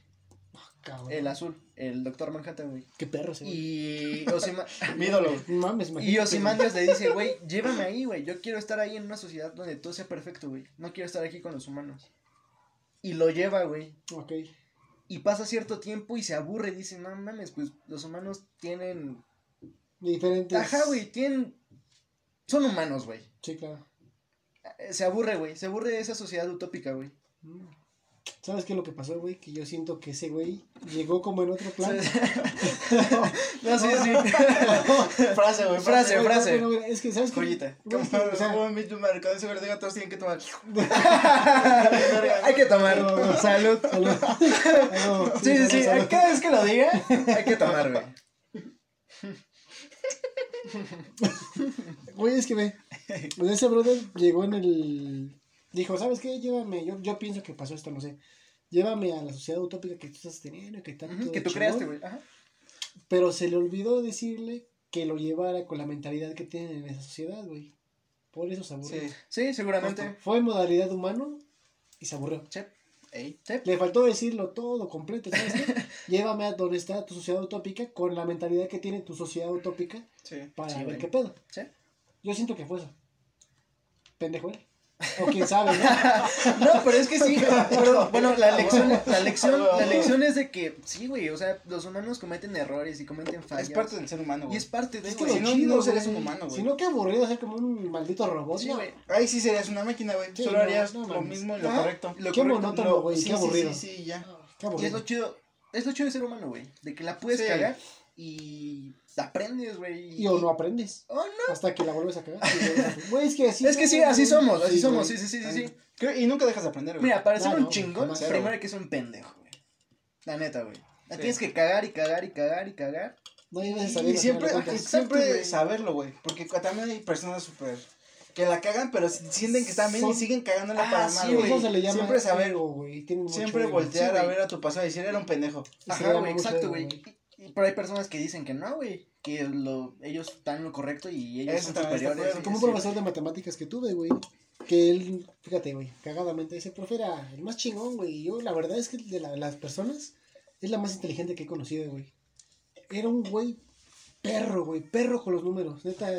Cabrón. El azul. El Doctor Manhattan, güey. Qué perro ese. güey. Y Mames, Y Ozymandias le dice, güey, llévame ahí, güey. Yo quiero estar ahí en una sociedad donde todo sea perfecto, güey. No quiero estar aquí con los humanos. Y lo lleva, güey. Ok. Y pasa cierto tiempo y se aburre. y Dice, no mames, pues los humanos tienen. Diferentes. Ajá, güey, tienen. Son humanos, güey. Sí, claro. Eh, Se aburre, güey. Se aburre de esa sociedad utópica, güey. Mm. ¿Sabes qué es lo que pasó, güey? Que yo siento que ese güey llegó como en otro plan. No, sí, sí. Frase, güey. Frase, frase. no, es que, ¿sabes qué? Joyita. Como, como mi mercado ese verga, todos tienen que tomar. Hay que tomar. No. Salud. salud. Sí, sí, sí. salud. Cada vez que lo diga, hay que tomar, güey. Güey, es que ve. pues ese brother llegó en el. Dijo, ¿sabes qué? Llévame. Yo, yo pienso que pasó esto, no sé. Llévame a la sociedad utópica que tú estás teniendo, que Ujú, todo Que tú chingón". creaste, güey. Pero se le olvidó decirle que lo llevara con la mentalidad que tienen en esa sociedad, güey. Por eso se aburrió. Sí. Sí, seguramente. Fue en modalidad humano y se aburrió. Sí. Ey. Sí. Le faltó decirlo todo completo, ¿sabes qué? Llévame a donde está tu sociedad utópica con la mentalidad que tiene tu sociedad utópica Sí. para ver qué pedo. Yo siento que fue eso. Pendejo él. O quién sabe, ¿no? No, pero es que sí. Pero, bueno, la lección, la lección, la lección es de que, sí, güey, o sea, los humanos cometen errores y cometen fallas. Es parte del ser humano, Y güey. es parte de, Es que. Si lo no, chido, no serías un humano, güey. Si no, qué aburrido ser como un maldito robot. Sí, güey. Ahí sí serías una máquina, güey. Sí, Solo no, harías no lo mismo y lo Ajá. correcto. Lo Qué correcto, monótono, lo- güey, sí, qué sí, aburrido. Sí, sí, ya. Qué Y es aburrido. lo chido, es lo chido de ser humano, güey. De que la puedes cagar y aprendes, güey. Y o no aprendes. Oh, no. Hasta que la vuelves a cagar. Güey, es que así Es que sí, así somos, así somos, sí, sí, sí, sí, sí. Creo- Y nunca dejas de aprender, güey. Mira, para ser No, un no, chingón, primero hay que ser un pendejo, güey. La neta, güey. La Sí. tienes que cagar y cagar y cagar y cagar. No hay veces Y siempre, de y siempre Exacto, güey. saberlo, güey. Porque también hay personas súper. Que la cagan, pero si- sienten que están bien y siguen cagándola Ah, para sí, mal, Sí, güey. eso se le llama Siempre saber, güey. Siempre voltear Sí, a ver a tu pasado y decir, era un pendejo. Ajá, güey, exacto, güey. Pero hay personas que dicen que no, güey. Que lo, ellos están en lo correcto y ellos Eso son superiores. Como un profesor de matemáticas que tuve, güey. Que él, fíjate, güey, cagadamente, ese profe era el más chingón, güey. Y yo, la verdad es que de la- las personas, es la más inteligente que he conocido, güey. Era un güey perro, güey, perro con los números. Neta,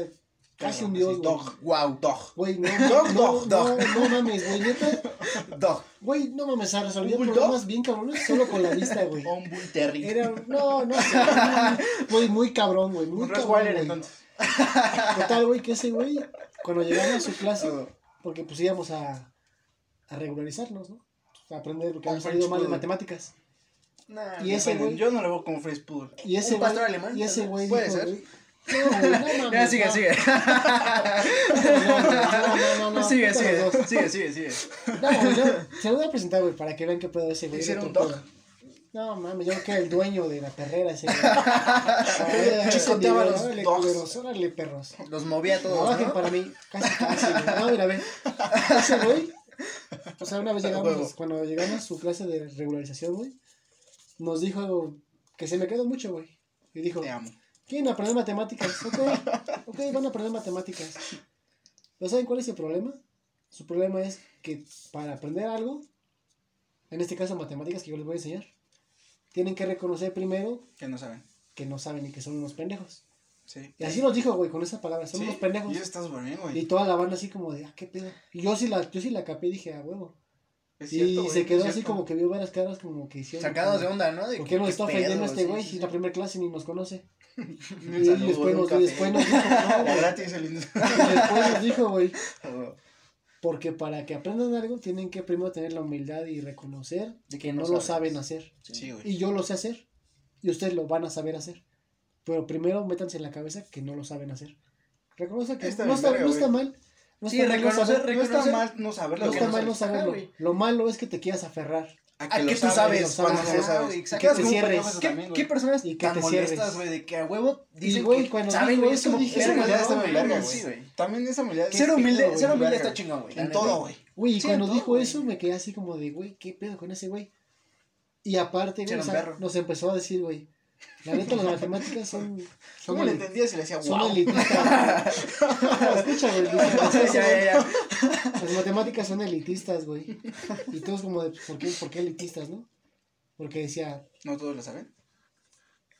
casi un dios, güey. dog. Wow, dog. Güey, no, Dog, no, dog, no, dog. no, mames, güey, neta. Dog. Güey, no mames, ¿Un bulldog? problemas bien cabrones solo con la vista, güey. Un Bull Terry. Era, no, no sé, güey, muy cabrón, güey, muy un cabrón, güey. entonces. Total, güey, que ese güey, cuando llegamos a su clase, porque pues íbamos a, a regularizarnos, ¿no? A aprender porque habíamos salido mal en matemáticas. Nah, Y ese güey- Yo no lo veo como Poodle. Y ese ¿Un güey, y ese güey? Puede ser. No, no mames. Ya, sigue, sigue. No, no, no, no, sigue, sigue, sigue, sigue, sigue. No, yo se lo voy a presentar, güey, para que vean qué pedo ese güey. ¿Hicieron un pedo. No, mames, yo que era el dueño de la perrera ese Chicoteaba los culeros, órale, perros. Los movía todos, bajen ¿no? para mí, casi, casi, güey. No, mira, ven. Ese güey, o sea, una vez llegamos, cuando llegamos a su clase de regularización, güey, nos dijo que se me quedó mucho, güey. Y dijo, Te amo. ¿Quieren aprender matemáticas? Ok, ok, van a aprender matemáticas. ¿Pero saben cuál es el problema? Su problema es que para aprender algo, en este caso matemáticas que yo les voy a enseñar, tienen que reconocer primero Que no saben. que no saben y que son unos pendejos. Sí. Y así nos dijo, güey, con esa palabra, son Sí, unos pendejos. Y eso está súper bien, Y güey. toda la banda así como de, ah, qué pedo. Y yo sí la, yo sí la capé y dije, a huevo. Es y güey, se quedó así como que vio varias caras como que hicieron. Sacados de onda, ¿no? De ¿Por qué nos está ofendiendo este güey sí, si sí. la primera clase ni nos conoce? Y, después, nos, después dijo, no, La güey. gratis, el Y después nos dijo, güey, porque para que aprendan algo tienen que primero tener la humildad y reconocer De que no, no lo saben hacer. Sí, güey. Y yo lo sé hacer. Y ustedes lo van a saber hacer. Pero primero métanse en la cabeza que no lo saben hacer. Reconoce que Está no, está, verga, no está güey. mal. No Sí, está mal no reconocer, No está mal no saberlo, no está mal no saberlo. Lo malo es que te quieras aferrar. A ¿A qué tú sabes cuando cuando no lo sabes? exacto. Que te cierres. ¿Qué, también, ¿Qué personas Y que tan te molestas, cierres. güey? De que a huevo dicen güey, que cuando saben, dijo güey. Es como, Esa humildad está muy sí, güey. También esa humildad. Ser humilde, ser humilde está chingón, güey. En todo, güey. Güey, y cuando dijo eso me quedé así como de, güey, ¿qué pedo con ese güey? Y aparte, güey, nos empezó a decir, güey, la neta las matemáticas son... son ¿Cómo le entendías y le decía, Son wow? elitistas. güey. Escucha, güey. dice, Ya, ya, ya. Las matemáticas son elitistas, güey. Y todos como de, ¿por qué, ¿por qué elitistas, no? Porque decía, No todos lo saben.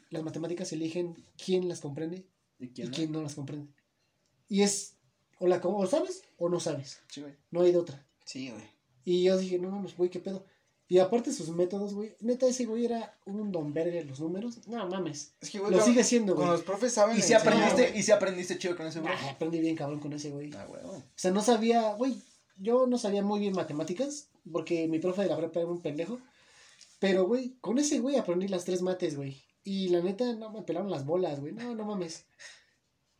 las matemáticas eligen quién las comprende ¿Y y quién no? quién no las comprende. Y es, o la o sabes o no sabes. Sí, güey. No hay de otra. Sí, güey. Y yo dije, no mames, güey, qué pedo. Y aparte sus métodos, güey. Neta, ese güey era un don verga en los números. No mames. Es que, güey, Lo con- sigue siendo, Con güey. los profes saben. ¿Y si aprendiste, güey. y si aprendiste chido con ese güey? Ah, aprendí bien cabrón con ese güey. Ah, güey. O sea, no sabía, güey. yo no sabía muy bien matemáticas, porque mi profe de la prepa era un pendejo. Pero, güey, con ese güey aprendí las tres mates, güey. Y la neta, no me pelaron las bolas, güey. No, no mames.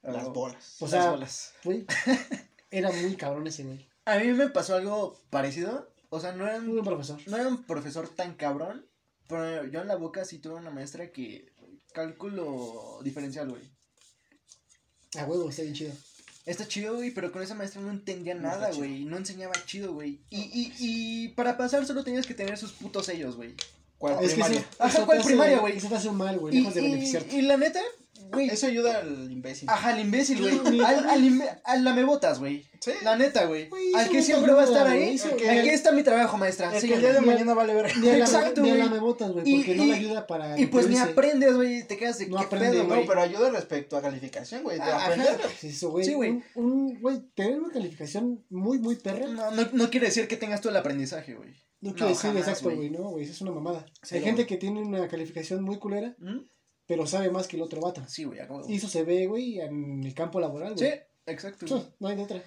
Las bolas. O Las sea, bolas. güey, era muy cabrón ese güey. A mí me pasó algo parecido. O sea, no era, un, profesor. no era un profesor tan cabrón. Pero yo en la boca sí tuve una maestra que. Cálculo diferencial, güey. A huevo, está bien chido. Está chido, güey, pero con esa maestra no entendía No nada, güey. No enseñaba chido, güey. Y, y, y para pasar solo tenías que tener sus putos sellos, güey. ¿Cuál Es que primaria? eso, Ajá, eso ¿cuál primaria, güey? Eso te hace un mal, güey, Y, lejos de y- beneficiarte. y la neta, güey. Eso ayuda al imbécil. Ajá, al imbécil, güey. Al, al, imbe- al lamebotas, güey. Sí. La neta, güey. Al que no siempre va a estar ahí. Aquí está mi trabajo, maestra. Que el día de Ni mañana vale ver. Ni Exacto, ni güey. la me botas, güey, Y- porque no y- le ayuda para. Y pues ni aprendes, güey. Te quedas de No qué aprende, pedo, no, güey. No, pero ayuda respecto a calificación, güey. De Ajá. aprender. Eso, güey. Sí, güey. Un, güey, tener una calificación muy, muy perra. No, No, no, no quiere decir que tengas todo el aprendizaje, güey. quiere no, decir jamás, exacto, güey. no, güey. Eso es una mamada. Sí, Hay gente que tiene una calificación muy culera, ¿Mm? Pero sabe más que el otro vato. Sí, güey, acabo. Y eso se ve, güey, en el campo laboral, Sí, güey. exacto. Sí, güey. no hay de otra.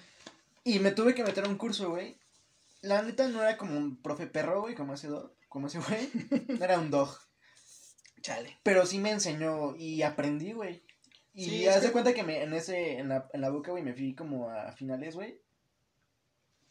Y me tuve que meter a un curso, güey. La neta no era como un profe perro, güey, como ese, do- como ese güey. Era un dog. Chale. Pero sí me enseñó y aprendí, güey. Y Sí, haz de que- cuenta que me, en ese, en la, en la boca, güey, me fui como a finales, güey.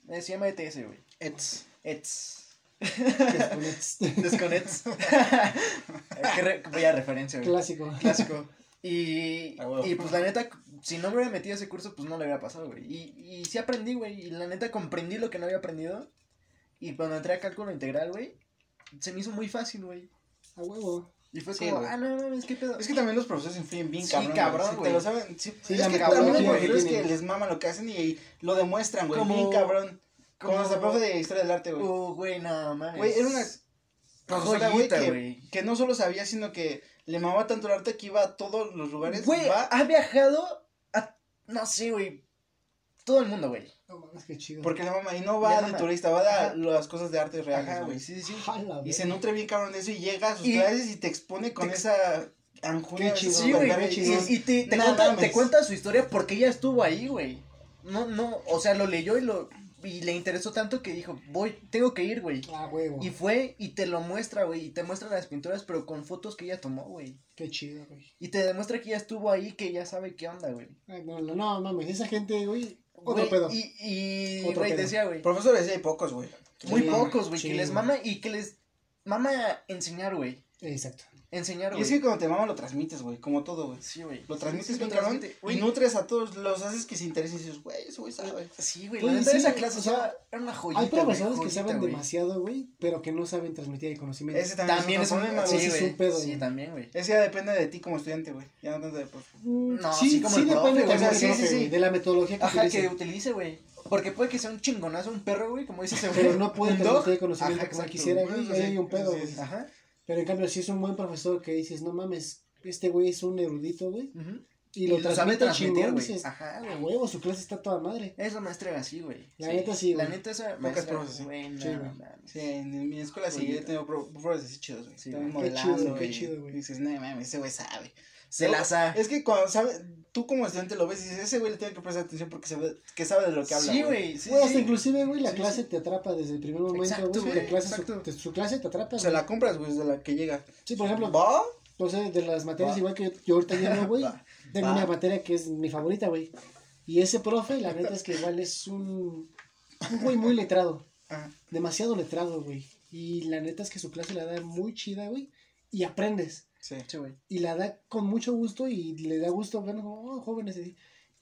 Eh, se llama ETS, güey. Ets. ETS. Desconects. Desconets. Qué Vaya referencia, güey. Clásico. Clásico. Y, y pues la neta, si no me hubiera metido a ese curso, pues no le hubiera pasado, güey. Y, y sí aprendí, güey. Y la neta comprendí lo que no había aprendido. Y cuando entré a cálculo integral, güey, se me hizo muy fácil, güey. A huevo. Y fue Sí, como, ah, no mames, qué pedo. Es que también los profesores influyen bien Sí, cabrón. cabrón, Si te lo saben. Sí, Sí, es que metodología también hay que profesores que, les mama lo que hacen y lo demuestran, güey. Como- Bien cabrón. Como, nuestra profe de historia del arte, güey. Uh, güey, no mames. Güey, era una profesora, güey, que, güey. que no solo sabía, sino que le mamaba tanto el arte que iba a todos los lugares. Güey, va ha viajado a, no sé, güey, todo el mundo, güey. No mames, qué chido. porque le mama. Y no va de turista, va de Ajá. las cosas de arte reales, güey. sí, sí, sí. Jala, Y se nutre bien cabrón de eso y llega a sus Y- clases y te expone con te- esa chingón, Sí, güey. Qué Y, y te, te No cuenta, mames. te cuenta su historia porque ella estuvo ahí, güey. No, no, o sea, lo leyó y lo y le interesó tanto que dijo, voy, tengo que ir, güey. A huevo. Y fue y te lo muestra, güey. Y te muestra las pinturas, pero con fotos que ella tomó, güey. Qué chido, güey. Y te demuestra que ella estuvo ahí, que ella sabe qué onda, güey. Ay, no, no, no, mames. Esa gente, güey. Otro Güey, pedo. Y, y Otro güey, pedo. decía, güey. Profesores, sí hay pocos, güey. Muy Sí, pocos, güey, sí, que les mama y que les mama enseñar, güey. Exacto. Enseñar, Y güey. es que cuando te mama lo transmites, güey, como todo, güey. Sí, güey. Lo Sí, transmites sí, bien cabrón y nutres a todos, los haces que se interesen y dices, güey, ese güey sabe. Sí, güey, Güey, la neta sí, esa clase, o sea, era una joyita, Hay profesores que joyita, saben güey. demasiado, güey, pero que no saben transmitir el conocimiento. Ese también, También es un, problema, sí, güey. ese es pedo, Sí, también, güey. Ese ya depende de ti como estudiante, güey. Ya no tanto de profe. Mm, No, sí, sí, como sí depende o sea, del sí, sí, sí. de la metodología que Ajá, utilice. que utilice, güey. Porque puede que sea un chingonazo, un perro, güey, como dice ese güey. Pero no puede transmitir el conocimiento como quisiera, güey. Eso hay sí, un pedo, eso sí. güey. Ajá. Pero en cambio, si es un buen profesor que dices, no mames, este güey es un erudito, güey. ujú. Y lo sabe transmite transmitir, chingón, güey. dices, Ajá, a güey. huevo, su clase está toda madre. Esa maestra era así, güey. La neta sí, La güey. neta esa Pocas profes, no Sí, en mi escuela sí, Joyita. he tenido pro- profesores así chidos, güey. Sí. Qué chido, qué y- chido, güey. y dices, no mames, ese güey sabe. Se No, la sa. Es que cuando sabe, tú como estudiante lo ves y dices, ese güey le tiene que prestar atención porque sabe, que sabe de lo que habla. Sí, güey. Sí, Güey, hasta sí. inclusive, güey, la Sí, clase sí. te atrapa desde el primer momento, Exacto, güey. güey, La clase, su, exacto. te- su clase te atrapa, O sea, güey. la compras, güey, desde la que llega. Sí, por ejemplo, ¿Va? no sé, de las materias Va. igual que yo ahorita llevo, güey. Va. Tengo Va. una materia que es mi favorita, güey. Y ese profe, la neta es que igual es un, un güey muy letrado. Ajá. Demasiado letrado, güey. Y la neta es que su clase la da muy chida, güey. Y aprendes. Sí. Sí, güey. Y la da con mucho gusto y le da gusto ver como, oh, jóvenes.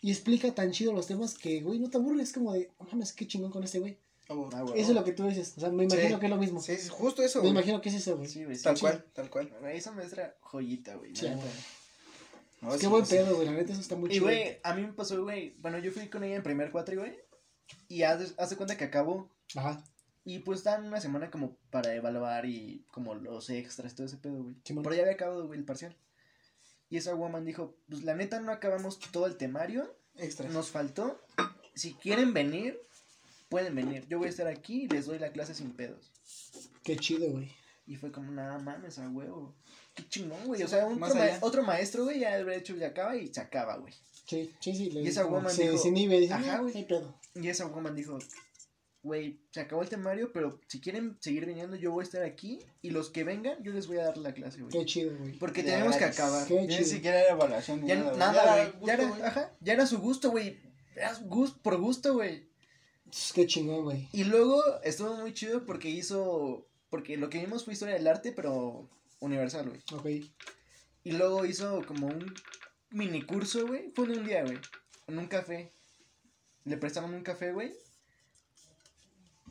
Y explica tan chido los temas que, güey, no te aburres. Es como de, oh, mames, qué chingón con este güey. Ah. Ah. Eso es lo que tú dices. O sea, me imagino Sí. que es lo mismo. Sí, es justo eso, Me güey. imagino que es eso, güey. Sí, güey. sí, Tal sí. cual, tal cual. Esa maestra joyita, güey. Sí. No, Qué sí, buen sí. pedo, güey. La neta, eso está muy Y, chido. güey, a mí me pasó, güey. Bueno, yo fui con ella en primer cuatro, güey. Y haz de cuenta que acabó. Ajá. Y pues dan una semana como para evaluar y como los extras, todo ese pedo, güey. Pero ya había acabado, güey, el parcial. Y esa woman dijo, pues la neta no acabamos todo el temario, Extra. nos faltó. Si quieren venir, pueden venir. Yo voy a estar aquí y les doy la clase sin pedos. Qué chido, güey. Y fue como, nada mames, a huevo. Qué chingón, güey. O sea, un otro, ma- allá. otro maestro, güey, ya habría hecho, ya acaba y se acaba, güey. Sí, sí, sí. le- Y esa woman se dijo, dice, ajá, "Ah, güey". Y esa woman dijo, güey, se acabó el temario, pero si quieren seguir viniendo, yo voy a estar aquí. Y los que vengan, yo les voy a dar la clase, güey. Qué chido, güey. Porque Ya, tenemos que acabar. Qué Ya ni siquiera era evaluación Ya nada, güey. nada, Ya era Ya, gusto, era, güey. ajá, ya era su gusto, güey. Era gusto, por gusto, güey. Qué chingón, güey. Y luego estuvo muy chido porque hizo. Porque lo que vimos fue historia del arte, pero universal, güey. Ok. Y luego hizo como un mini curso, güey. Fue en un día, güey. En un café. Le prestaron un café, güey.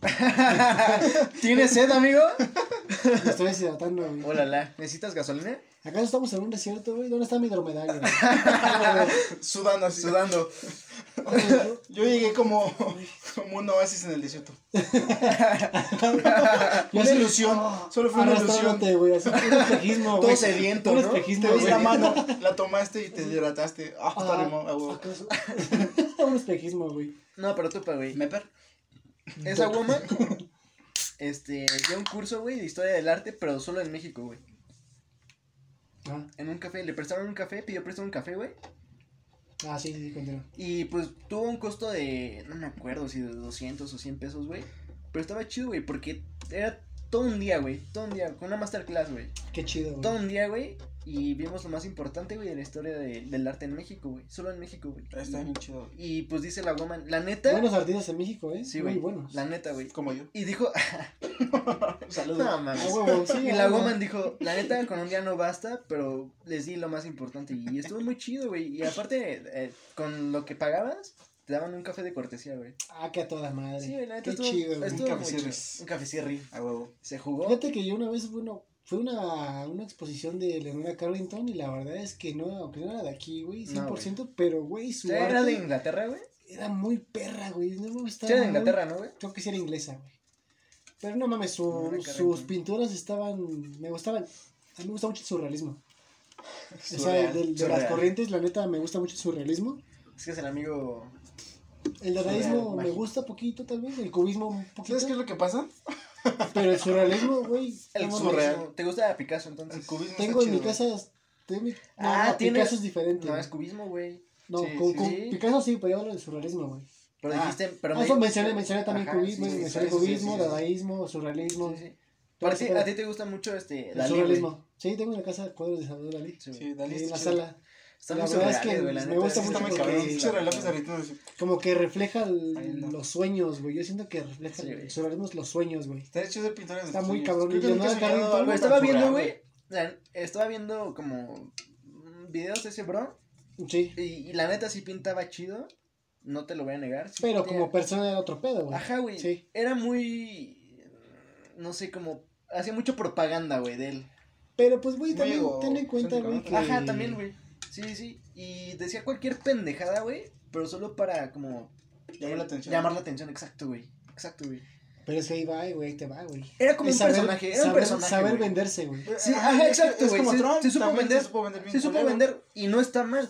¿Tienes sed, amigo? Me estoy deshidratando, güey. Hola, la. ¿Necesitas gasolina? ¿Acaso estamos en un desierto, güey? ¿Dónde está mi dromedario? Sudando así. Sudando. Oye, yo- Yo llegué como, como un oasis en el desierto. Una ilusión. Solo fue una ilusión. güey. Así, un espejismo, Todo sediento, Un ¿no? espejismo, Te di güey. la mano, la tomaste y te hidrataste. Ah, Ah, está ah, un espejismo, güey. No, pero tú, güey. ¿Meper? Esa woman. Este, dio un curso, güey, de historia del arte, pero solo en México, güey. Ah, En un café, le prestaron un café, pidió prestado un café, güey. ah, sí, sí, continúa. Y pues tuvo un costo de, no me acuerdo si de 200 o 100 pesos, güey. Pero estaba chido, güey, porque era todo un día, güey. Todo un día, con una masterclass, güey. Qué chido, güey. Todo un día, güey. Y vimos lo más importante, güey, de la historia de- del arte en México, güey. Solo en México, güey. Está bien chido. Y pues dice la woman, la neta. Buenos artistas en México, ¿eh? sí, Muy güey. buenos. La neta, güey. Como yo. Y dijo, Saludos. no mames. Ah, huevo, sí, Y ah, la woman dijo, la neta, con un día no basta, pero les di lo más importante. Y estuvo muy chido, güey. Y aparte, eh, con lo que pagabas, te daban un café de cortesía, güey. Ah, que a toda madre. Sí, güey, la neta Qué estuvo, chido, güey. Un muy chido. Un. A huevo. Se jugó. Fíjate que yo una vez una, fue una, una exposición de Leonora Carrington y la verdad es que no, aunque no era de aquí, güey, No, 100%, pero güey, su ¿Sí, arte ¿Era de Inglaterra, güey? era muy perra, güey. No me Sí, gustaba. era de Inglaterra, ¿no, güey? Creo que sí era inglesa, güey. Pero no mames, su- sus pinturas estaban, me gustaban. A mí me gusta mucho el surrealismo. O sea, Surreal, de, de las surreal. corrientes, la neta, me gusta mucho el surrealismo. Es que es el amigo. El dadaísmo Surreal, me gusta poquito, tal vez. El cubismo un poquito. ¿Sabes qué es lo que pasa? Pero el surrealismo, güey. El surreal. ¿Te gusta Picasso entonces? El cubismo Tengo está en mi chido, casa. Tengo mi, no, Ah, no, tienes- Picasso es diferente. No, es cubismo, güey. No, Sí, con, sí, con. Picasso sí, pero yo hablo del surrealismo, güey. Pero Ah. dijiste. Pero Ah, me- eso mencioné, mencioné también Ajá, cubismo, sí, sí, mencioné cubismo, sí, sí. dadaísmo, surrealismo. Sí, sí. todo Para ti- a ti te gusta mucho este. El Dalí, surrealismo. güey. Sí, tengo en la casa cuadros de Salvador Dalí. Sí, Dalí en la sala. Están La muy verdad es que güey, me gusta mucho porque-. Como que refleja el- Ay, no. los sueños, güey. Yo siento que refleja Sí, el los sueños, güey. Está chido de pintar en Está muy cabrón. Creo que Y nunca he Leonardo soñado Carrington, algo Güey, tan estaba viendo, güey. Estaba viendo como videos de ese bro. Sí. Y, y la neta sí pintaba chido. No te lo voy a negar. sí Pero como persona era otro pedo, güey. Ajá, güey. Sí. Era muy. No sé, como. Hacía mucho propaganda, güey, de él. Pero pues, güey, también ten en cuenta, güey, que... Ajá, también, güey. Sí, sí, sí. Y decía cualquier pendejada, güey. Pero solo para, como. Llamar la atención. Llamar la atención, exacto, güey. Exacto, güey. Pero es que ahí va, güey, ahí te va, güey. Era como Es un saber- personaje. Era un saber- personaje. Saber güey. venderse, güey. Sí, Ajá, exacto, es güey. como Se, Trump, se supo vender. Se supo vender bien Se supo vender. Y no está mal.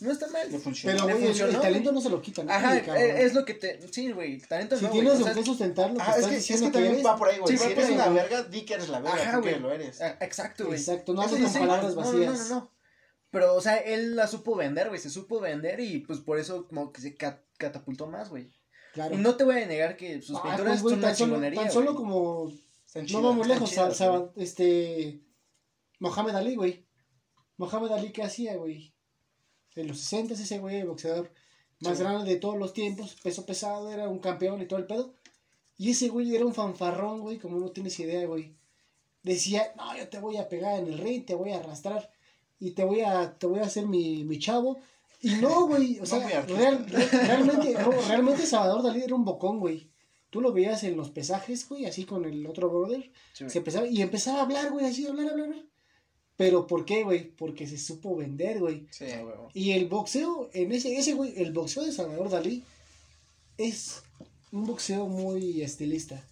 No está mal. Le. Pero, güey, el, el talento no se lo quitan. Ajá, cabrón. eh, es lo que te. Sí, güey. Talento Si no, tienes güey. de o sea, qué sustentar lo que Ajá, es estás que, es diciendo que también eres, va por ahí, güey. Sí, si eres una güey. verga, di que eres la verga. Ajá, tú que güey. lo eres. Exacto, güey. Exacto, no hables con palabras no, vacías. No, no, no. Pero, o sea, él la supo vender, güey. Se supo vender y pues por eso como que se ca- catapultó más, güey. Claro. Y no te voy a negar que sus Ah, pinturas pues, son una chingonería, tan solo güey. como No vamos lejos, chidas, este Mohamed Ali, güey. Mohamed Ali, ¿qué hacía, güey? En los 60 ese güey, el boxeador más Sí. grande de todos los tiempos, peso pesado, era un campeón y todo el pedo. Y ese güey era un fanfarrón, güey, como no tienes idea, güey. Decía, no, yo te voy a pegar en el ring, te voy a arrastrar y te voy a, te voy a hacer mi, mi chavo. Y no, güey, o sea, real- realmente, no, realmente Salvador Dalí era un bocón, güey. Tú lo veías en los pesajes, güey, así con el otro brother. Sí, güey. Se empezaba, y empezaba a hablar, güey, así, hablar, hablar, hablar. Pero ¿por qué, güey? Porque se supo vender, güey. Sí. Huevo. Y el boxeo, en ese, ese güey, el boxeo de Salvador Dalí es un boxeo muy estilista.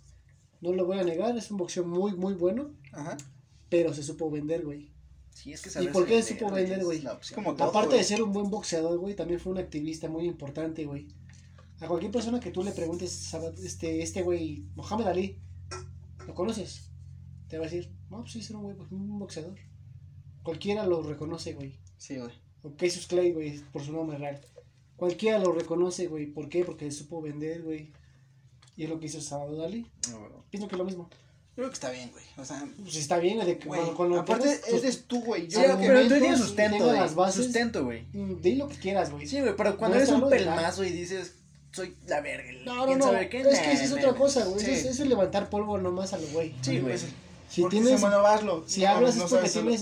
No lo voy a negar, es un boxeo muy, muy bueno, Ajá. pero se supo vender, güey. Sí, es que ¿Y por qué supo vender, güey? Aparte de ser un buen boxeador, güey, también fue un activista muy importante, güey. A cualquier persona que tú le preguntes, este, este güey, Mohamed Ali, ¿lo conoces? Te va a decir, no, pues sí, es un, güey, un boxeador. Cualquiera lo reconoce, güey. Sí, güey. O Cassius Clay, güey, por su nombre real. Cualquiera lo reconoce, güey. ¿Por qué? Porque supo vender, güey. Y es lo que hizo Salvador Dalí. Ah, huevo. Pienso que es lo mismo. Creo que está bien, güey. O sea, Pues está bien, de que güey. cuando, cuando aparte, tus- eres tú, güey. Yo Sí, creo que- pero tú tienes sustento, güey. las bases. Sustento, güey. Mm, Di lo que quieras, güey. Sí, güey, pero cuando eres un pelmazo y dices, soy la verga. No, no, ¿quién no. sabe qué? Es que esa es otra cosa, güey. Sí. Eso, es- levantar polvo nomás a lo güey. Sí, güey. Si tienes, si No, hablas no es porque tienes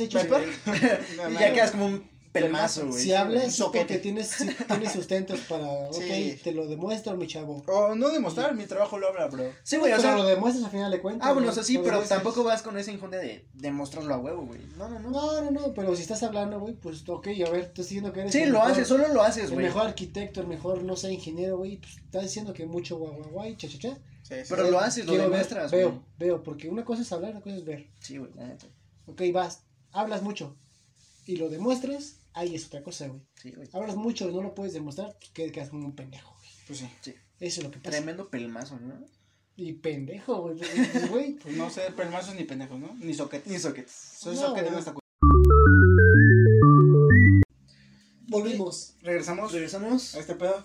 No, Y ya quedas como un pelmazo, güey. si hablas porque tienes, tienes sustentos para, ok, Sí. te lo demuestro, mi chavo. O no demostrar, mi trabajo lo habla, bro. Sí, güey, o pero sea. lo demuestras al final de cuentas. Ah, bueno, o sea, sí, pero tampoco vas con esa injundia de demostrarlo a huevo, güey. No, no, no. No, no, no, pero si estás hablando, güey, pues, ok, a ver, estás diciendo que eres Sí, el lo mejor- haces, solo lo haces, El güey. mejor arquitecto, el mejor, no sé, ingeniero, güey, pues estás diciendo que mucho guay, guay, guay, cha, cha, cha. Sí, sí. Pero lo haces, lo demuestras, güey. Veo, veo, porque una cosa es hablar, otra cosa es ver. Sí, güey. Ok, vas, hablas mucho y lo demuestras, ahí es otra cosa, güey. Sí, güey. Hablas mucho y no lo puedes demostrar, pues que- quedas como un pendejo, güey. Pues sí. Eso es lo que pasa. Tremendo pelmazo, ¿no? Y pendejo, güey. pues, pues, güey. Pues no ser pelmazos ni pendejos, ¿no? Ni soquetes. Ni sockets. Soy No, soquete güey. en esta cu- Volvimos. Regresamos Regresamos. a este pedo.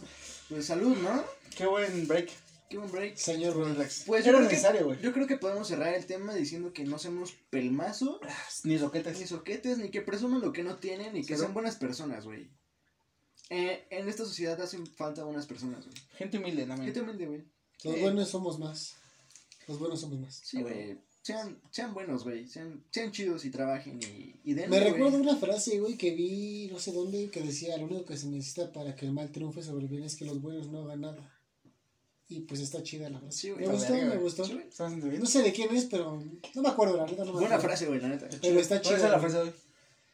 Pues salud, ¿no? Qué buen break. Break. Señor Relax. Pues yo creo, necesario, que, güey. yo creo que podemos cerrar el tema diciendo que no seamos pelmazos, Ni soquetes. ni soquetes, ni que presuman lo que no tienen, ni que Cero. sean buenas personas, güey. Eh, en esta sociedad hacen falta buenas personas, güey. Gente humilde también. Gente humilde, güey. Los Eh, buenos somos más. Los buenos somos más. Sí, güey. Sean, sean buenos, güey. Sean, sean chidos y trabajen y, y den. Me recuerdo una frase, güey, que vi, no sé dónde, que decía, lo único que se necesita para que el mal triunfe sobre el bien es que los buenos no hagan nada. Y pues está chida la frase. Sí, güey, me gustó, verga, me güey. gustó. Güey. No sé de quién es, pero no me acuerdo, la neta no me Buena frase, güey, la neta. Pero está ¿Cuál chida. es la güey. frase hoy?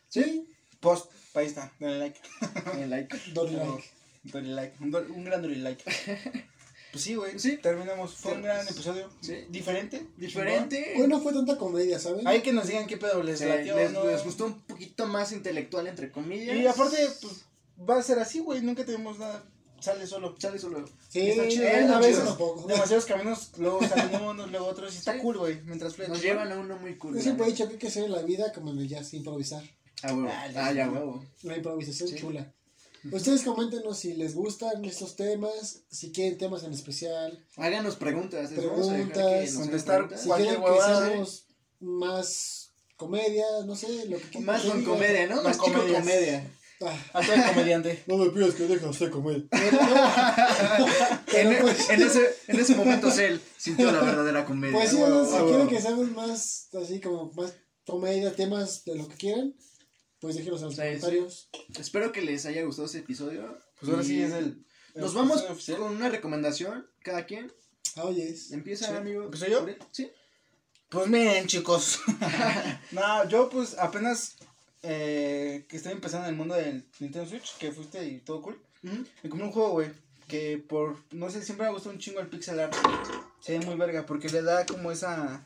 Sí, Post. Ahí está. Dale like. Eh, like. don't like. Dale like. Un, do- un gran dale like. Pues sí, güey. Sí. Terminamos. Fue un gran episodio. Sí. Diferente. Diferente. Hoy no fue tanta comedia, ¿sabes? Hay que nos digan qué pedo les Sí, latió. les, ¿no? les gustó un poquito más intelectual, entre comillas. Y aparte, pues va a ser así, güey. Nunca tenemos nada. Sale solo. Sale solo. Sí, Está chido, a está veces poco. Demasiados caminos, luego salen unos, luego otros. Y está Sí. cool, güey. Mientras fluye. Nos llevan a uno muy cool. Yo la siempre he dicho que hay que hacer en la vida como en el jazz, improvisar. Ah, huevo. Ah, Ah, ya, sí. huevo. Una improvisación Sí. chula. Ustedes coméntenos si les gustan estos temas, si quieren temas en especial, Háganos preguntas. a Preguntas, contestar si Cualquier quieren que huevada, seamos más comedia, no sé, lo que quieran. Más con comedia, ¿no? Más Más comedia. Ah, A todo el comediante. no me pidas que deje usted comer. En, pues, en ese, en ese momento Cell sintió la verdadera comedia. pues sí, huevo, si quieren que seamos más, así como más comedia, temas de lo que quieran, pues déjenos en los Sí, comentarios. Espero que les haya gustado este episodio. Pues ahora sí es el. Nos el vamos oficial. con una recomendación, cada quien. Ah, oye, es. Empieza, Sí. amigo. ¿Empiezo yo? Sí. Pues miren, chicos. no, yo pues apenas eh, que estoy empezando en el mundo del Nintendo Switch, que fuiste y todo cool. Me compré un juego, güey, que por, no sé, siempre me gustó un chingo el pixel art. Se ve muy verga, porque le da como esa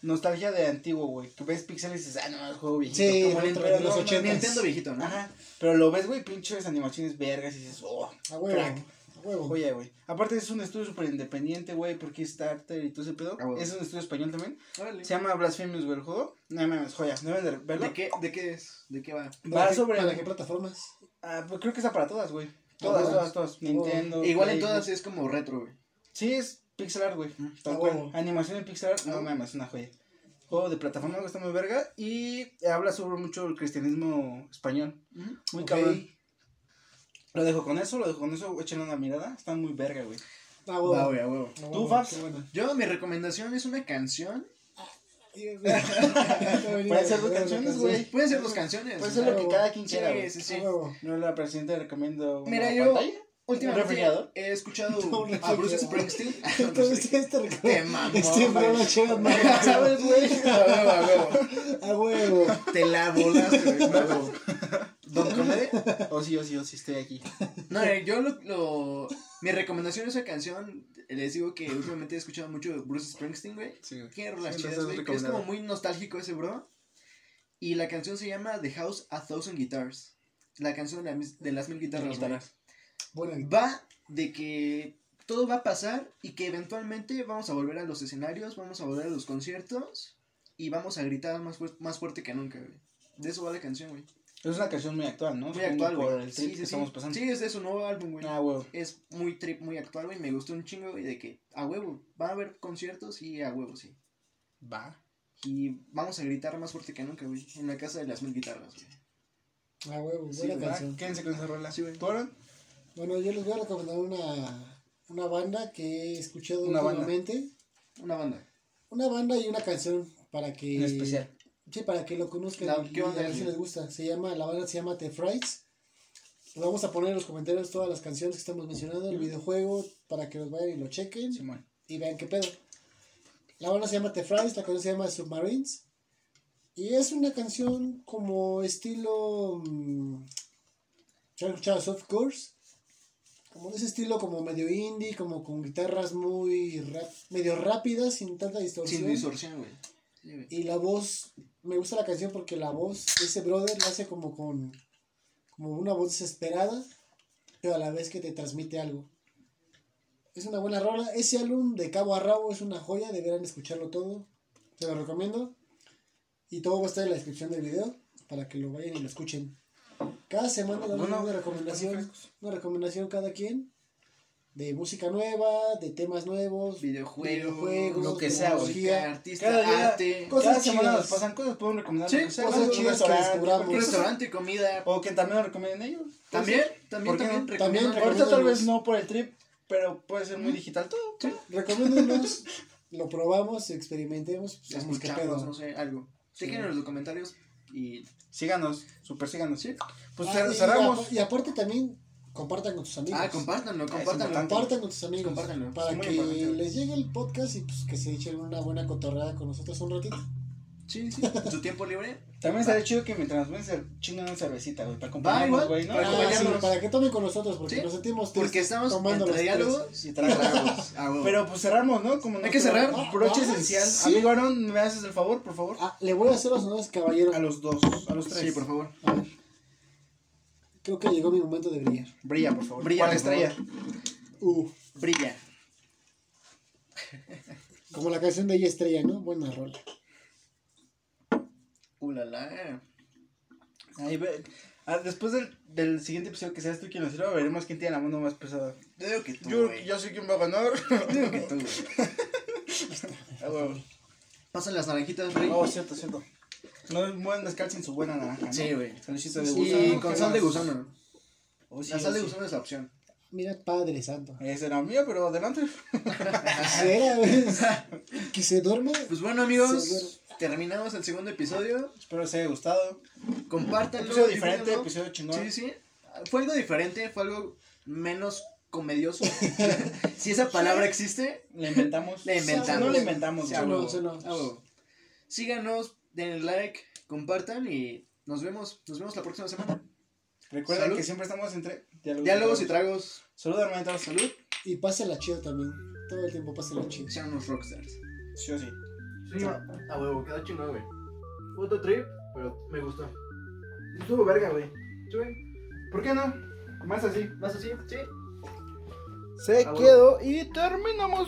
nostalgia de antiguo, güey. Que ves pixeles y dices, ah, no, es juego viejito. Sí, como Nintendo, de los no, ochentas. Nintendo viejito, ¿no? Ajá. Pero lo ves, güey, pinches animaciones vergas y dices, oh, A huevo, crack. Huevo. Oye, güey. Aparte es un estudio súper independiente, güey, porque es Starter y todo ese pedo. Ah, huevo. Es un estudio español también. Órale. Se llama Blasphemous, güey, el juego. No mames, joya. Deben de verlo. ¿De qué, ¿De qué es? ¿De qué va? Va ¿Para qué- sobre... ¿Para qué plataformas? Ah, pues creo que está para todas, güey. Todas, bueno. todas, todas. Nintendo. Igual en todas es como retro, güey. Sí, es pixel art, güey. Tal Ah, cual. Animación en pixel art, no Ah. mames, es una joya. Juego de plataforma que está muy verga y habla sobre mucho el cristianismo español. Muy Ok. cabrón. Lo dejo con eso, lo dejo con eso, échenle una mirada. Está muy verga, güey. A huevo. Va, güey, a huevo. A huevo, ¿Tú, Fabs? bueno. Yo, mi recomendación es una canción. Pueden ser dos canciones, güey. Pueden ser dos canciones. Puede ser lo que cada quien quiera, güey. sí, sí. Yo la presidenta recomiendo Mira, yo-. Últimamente he escuchado a Bruce. Springsteen. Entonces, este una más. ¿Sabes, güey? A huevo, a huevo. A huevo. Te la volaste, güey. A huevo. ¿Don Comede? O sí, o sí, o sí, estoy aquí. No, eh, yo lo, lo- Mi recomendación de esa canción, les digo que últimamente he escuchado mucho Bruce Springsteen, güey. Sí, güey. Rolas Sí, chidas, güey. Es como muy nostálgico ese bro. Y la canción se llama The House a Thousand Guitars. La canción de, la de las mil guitarras. Guitarras. Buena. Va de que todo va a pasar y que eventualmente vamos a volver a los escenarios, vamos a volver a los conciertos y vamos a gritar más, fuer- más fuerte que nunca, güey. De eso va la canción, güey. Es una canción muy actual, ¿no? Muy Supongo actual, Por güey. el Sí, trip sí, que sí. estamos pasando. Sí, es de su nuevo álbum, güey. Ah, huevo. Es muy trip, muy actual, güey. Me gustó un chingo, güey, de que a huevo. Va a haber conciertos y a huevo, sí. Va. Y vamos a gritar más fuerte que nunca, güey. En la casa de las mil guitarras, güey. Ah, huevo, Sí, buena Va, canción. Quédense con esa rola. Sí, güey. Bueno, yo les voy a recomendar una, una banda que he escuchado Una banda. últimamente. Una banda. Una banda y una canción para que... En especial. Sí, para que lo conozcan La- y ¿qué a banda ver si les gusta. Se llama, la banda se llama The Frights. Vamos a poner en los comentarios todas las canciones que estamos mencionando, el videojuego, para que los vayan y lo chequen y vean qué pedo. La banda se llama The Frights, la canción se llama Submarines. Y es una canción como estilo... mm, ¿Se han escuchado Soft Course? Como de ese estilo como medio indie, como con guitarras muy rap- medio rápidas, sin tanta distorsión. Sin distorsión, güey. Y la voz, me gusta la canción porque la voz de ese brother la hace como con, como una voz desesperada, pero a la vez que te transmite algo. Es una buena rola. Ese álbum de cabo a rabo es una joya, deberán escucharlo todo. Se lo recomiendo. Y todo va a estar en la descripción del video para que lo vayan y lo escuchen. Cada semana damos una recomendación, una recomendación cada quien de música nueva, de temas nuevos, Videojuegos, videojuegos, lo que sea, artista, Cada día- arte, Cosas Cada semana nos pasan cosas, podemos recomendar Sí, lo que cosas. Un chidas que restaurante, descubramos. restaurante, comida. O que también nos recomienden ellos. También, también, también, También Ahorita tal vez no por el trip, pero puede ser muy digital todo. Recomiéndenos, lo probamos, experimentemos, pues, qué escuchamos, pedo. no sé, algo. Chequen en los comentarios y Síganos, super síganos. Sí. Pues Ah, cer- y cerramos. Y, aparte también compartan con tus amigos. Ah, compártanlo, compártanlo. Compartan con tus amigos. Compártanlo. Para Es que les llegue el podcast y pues que se echen una buena cotorreada con nosotros un ratito. Sí, sí. Su tiempo libre. También estaría chido que mientras ven se chingan una cervecita, güey, para acompañarnos, igual, güey, ¿no? para Ah, sí, para que tomen con nosotros, porque Sí, nos sentimos Porque tristes estamos tomando entre diálogos Y y tragos. Ah, huevo. Pero pues cerramos, ¿no? Como Hay que cerrar. Ah, Broche ah, esencial. sí. Amigo Aaron, ¿me haces el favor, por favor? Ah, le voy a hacer los honores, caballero. A los dos, a los tres. Sí, por favor. A ver. Creo que llegó mi momento de brillar. Brilla, por favor. Brilla, ¿Cuál por estrella? Uh, Brilla. como la canción de ella estrella, ¿no? Buena rola. Uh, la, la. Ahí ve. Ah, después del, del siguiente episodio que seas tú quien lo sirva, veremos quién tiene la mano más pesada. Yo digo que tú, Yo, güey. yo sé quién va a ganar. Yo digo que tú, güey. Ah. Pasan las naranjitas, Rey. Oh, cierto, cierto. No es buen mezcal sin su buena naranja, ¿no? Sí, güey. De gusano. Y ¿qué con sal de gusano. Oh, sí, La sal de sí. gusano es la opción. Mira, Padre Santo. Ese era mío, pero adelante. Que se duerme. Pues bueno, amigos, terminamos el segundo episodio. Espero les haya gustado. Compártanlo. Episodio diferente, episodio chingón. Sí, sí. Fue algo diferente, fue algo menos comedioso. si esa palabra existe, Le inventamos. la inventamos. No la inventamos, Sí, no, sí, no. Síganos, denle like, compartan y nos vemos, nos vemos la próxima semana. Recuerden Salud. que siempre estamos entre diálogos, Diálogos y tragos. Salud, hermanitos. Salud. Y pásela chido también. Todo el tiempo pásela chido. Sean unos rockstars. Sí o sí. Sí, a huevo, quedó chingón, güey. Fue otro trip, pero me gustó. Estuvo verga, güey. ¿Por qué no? Más así. Más así, sí. Se Ah, bueno. quedó y terminamos.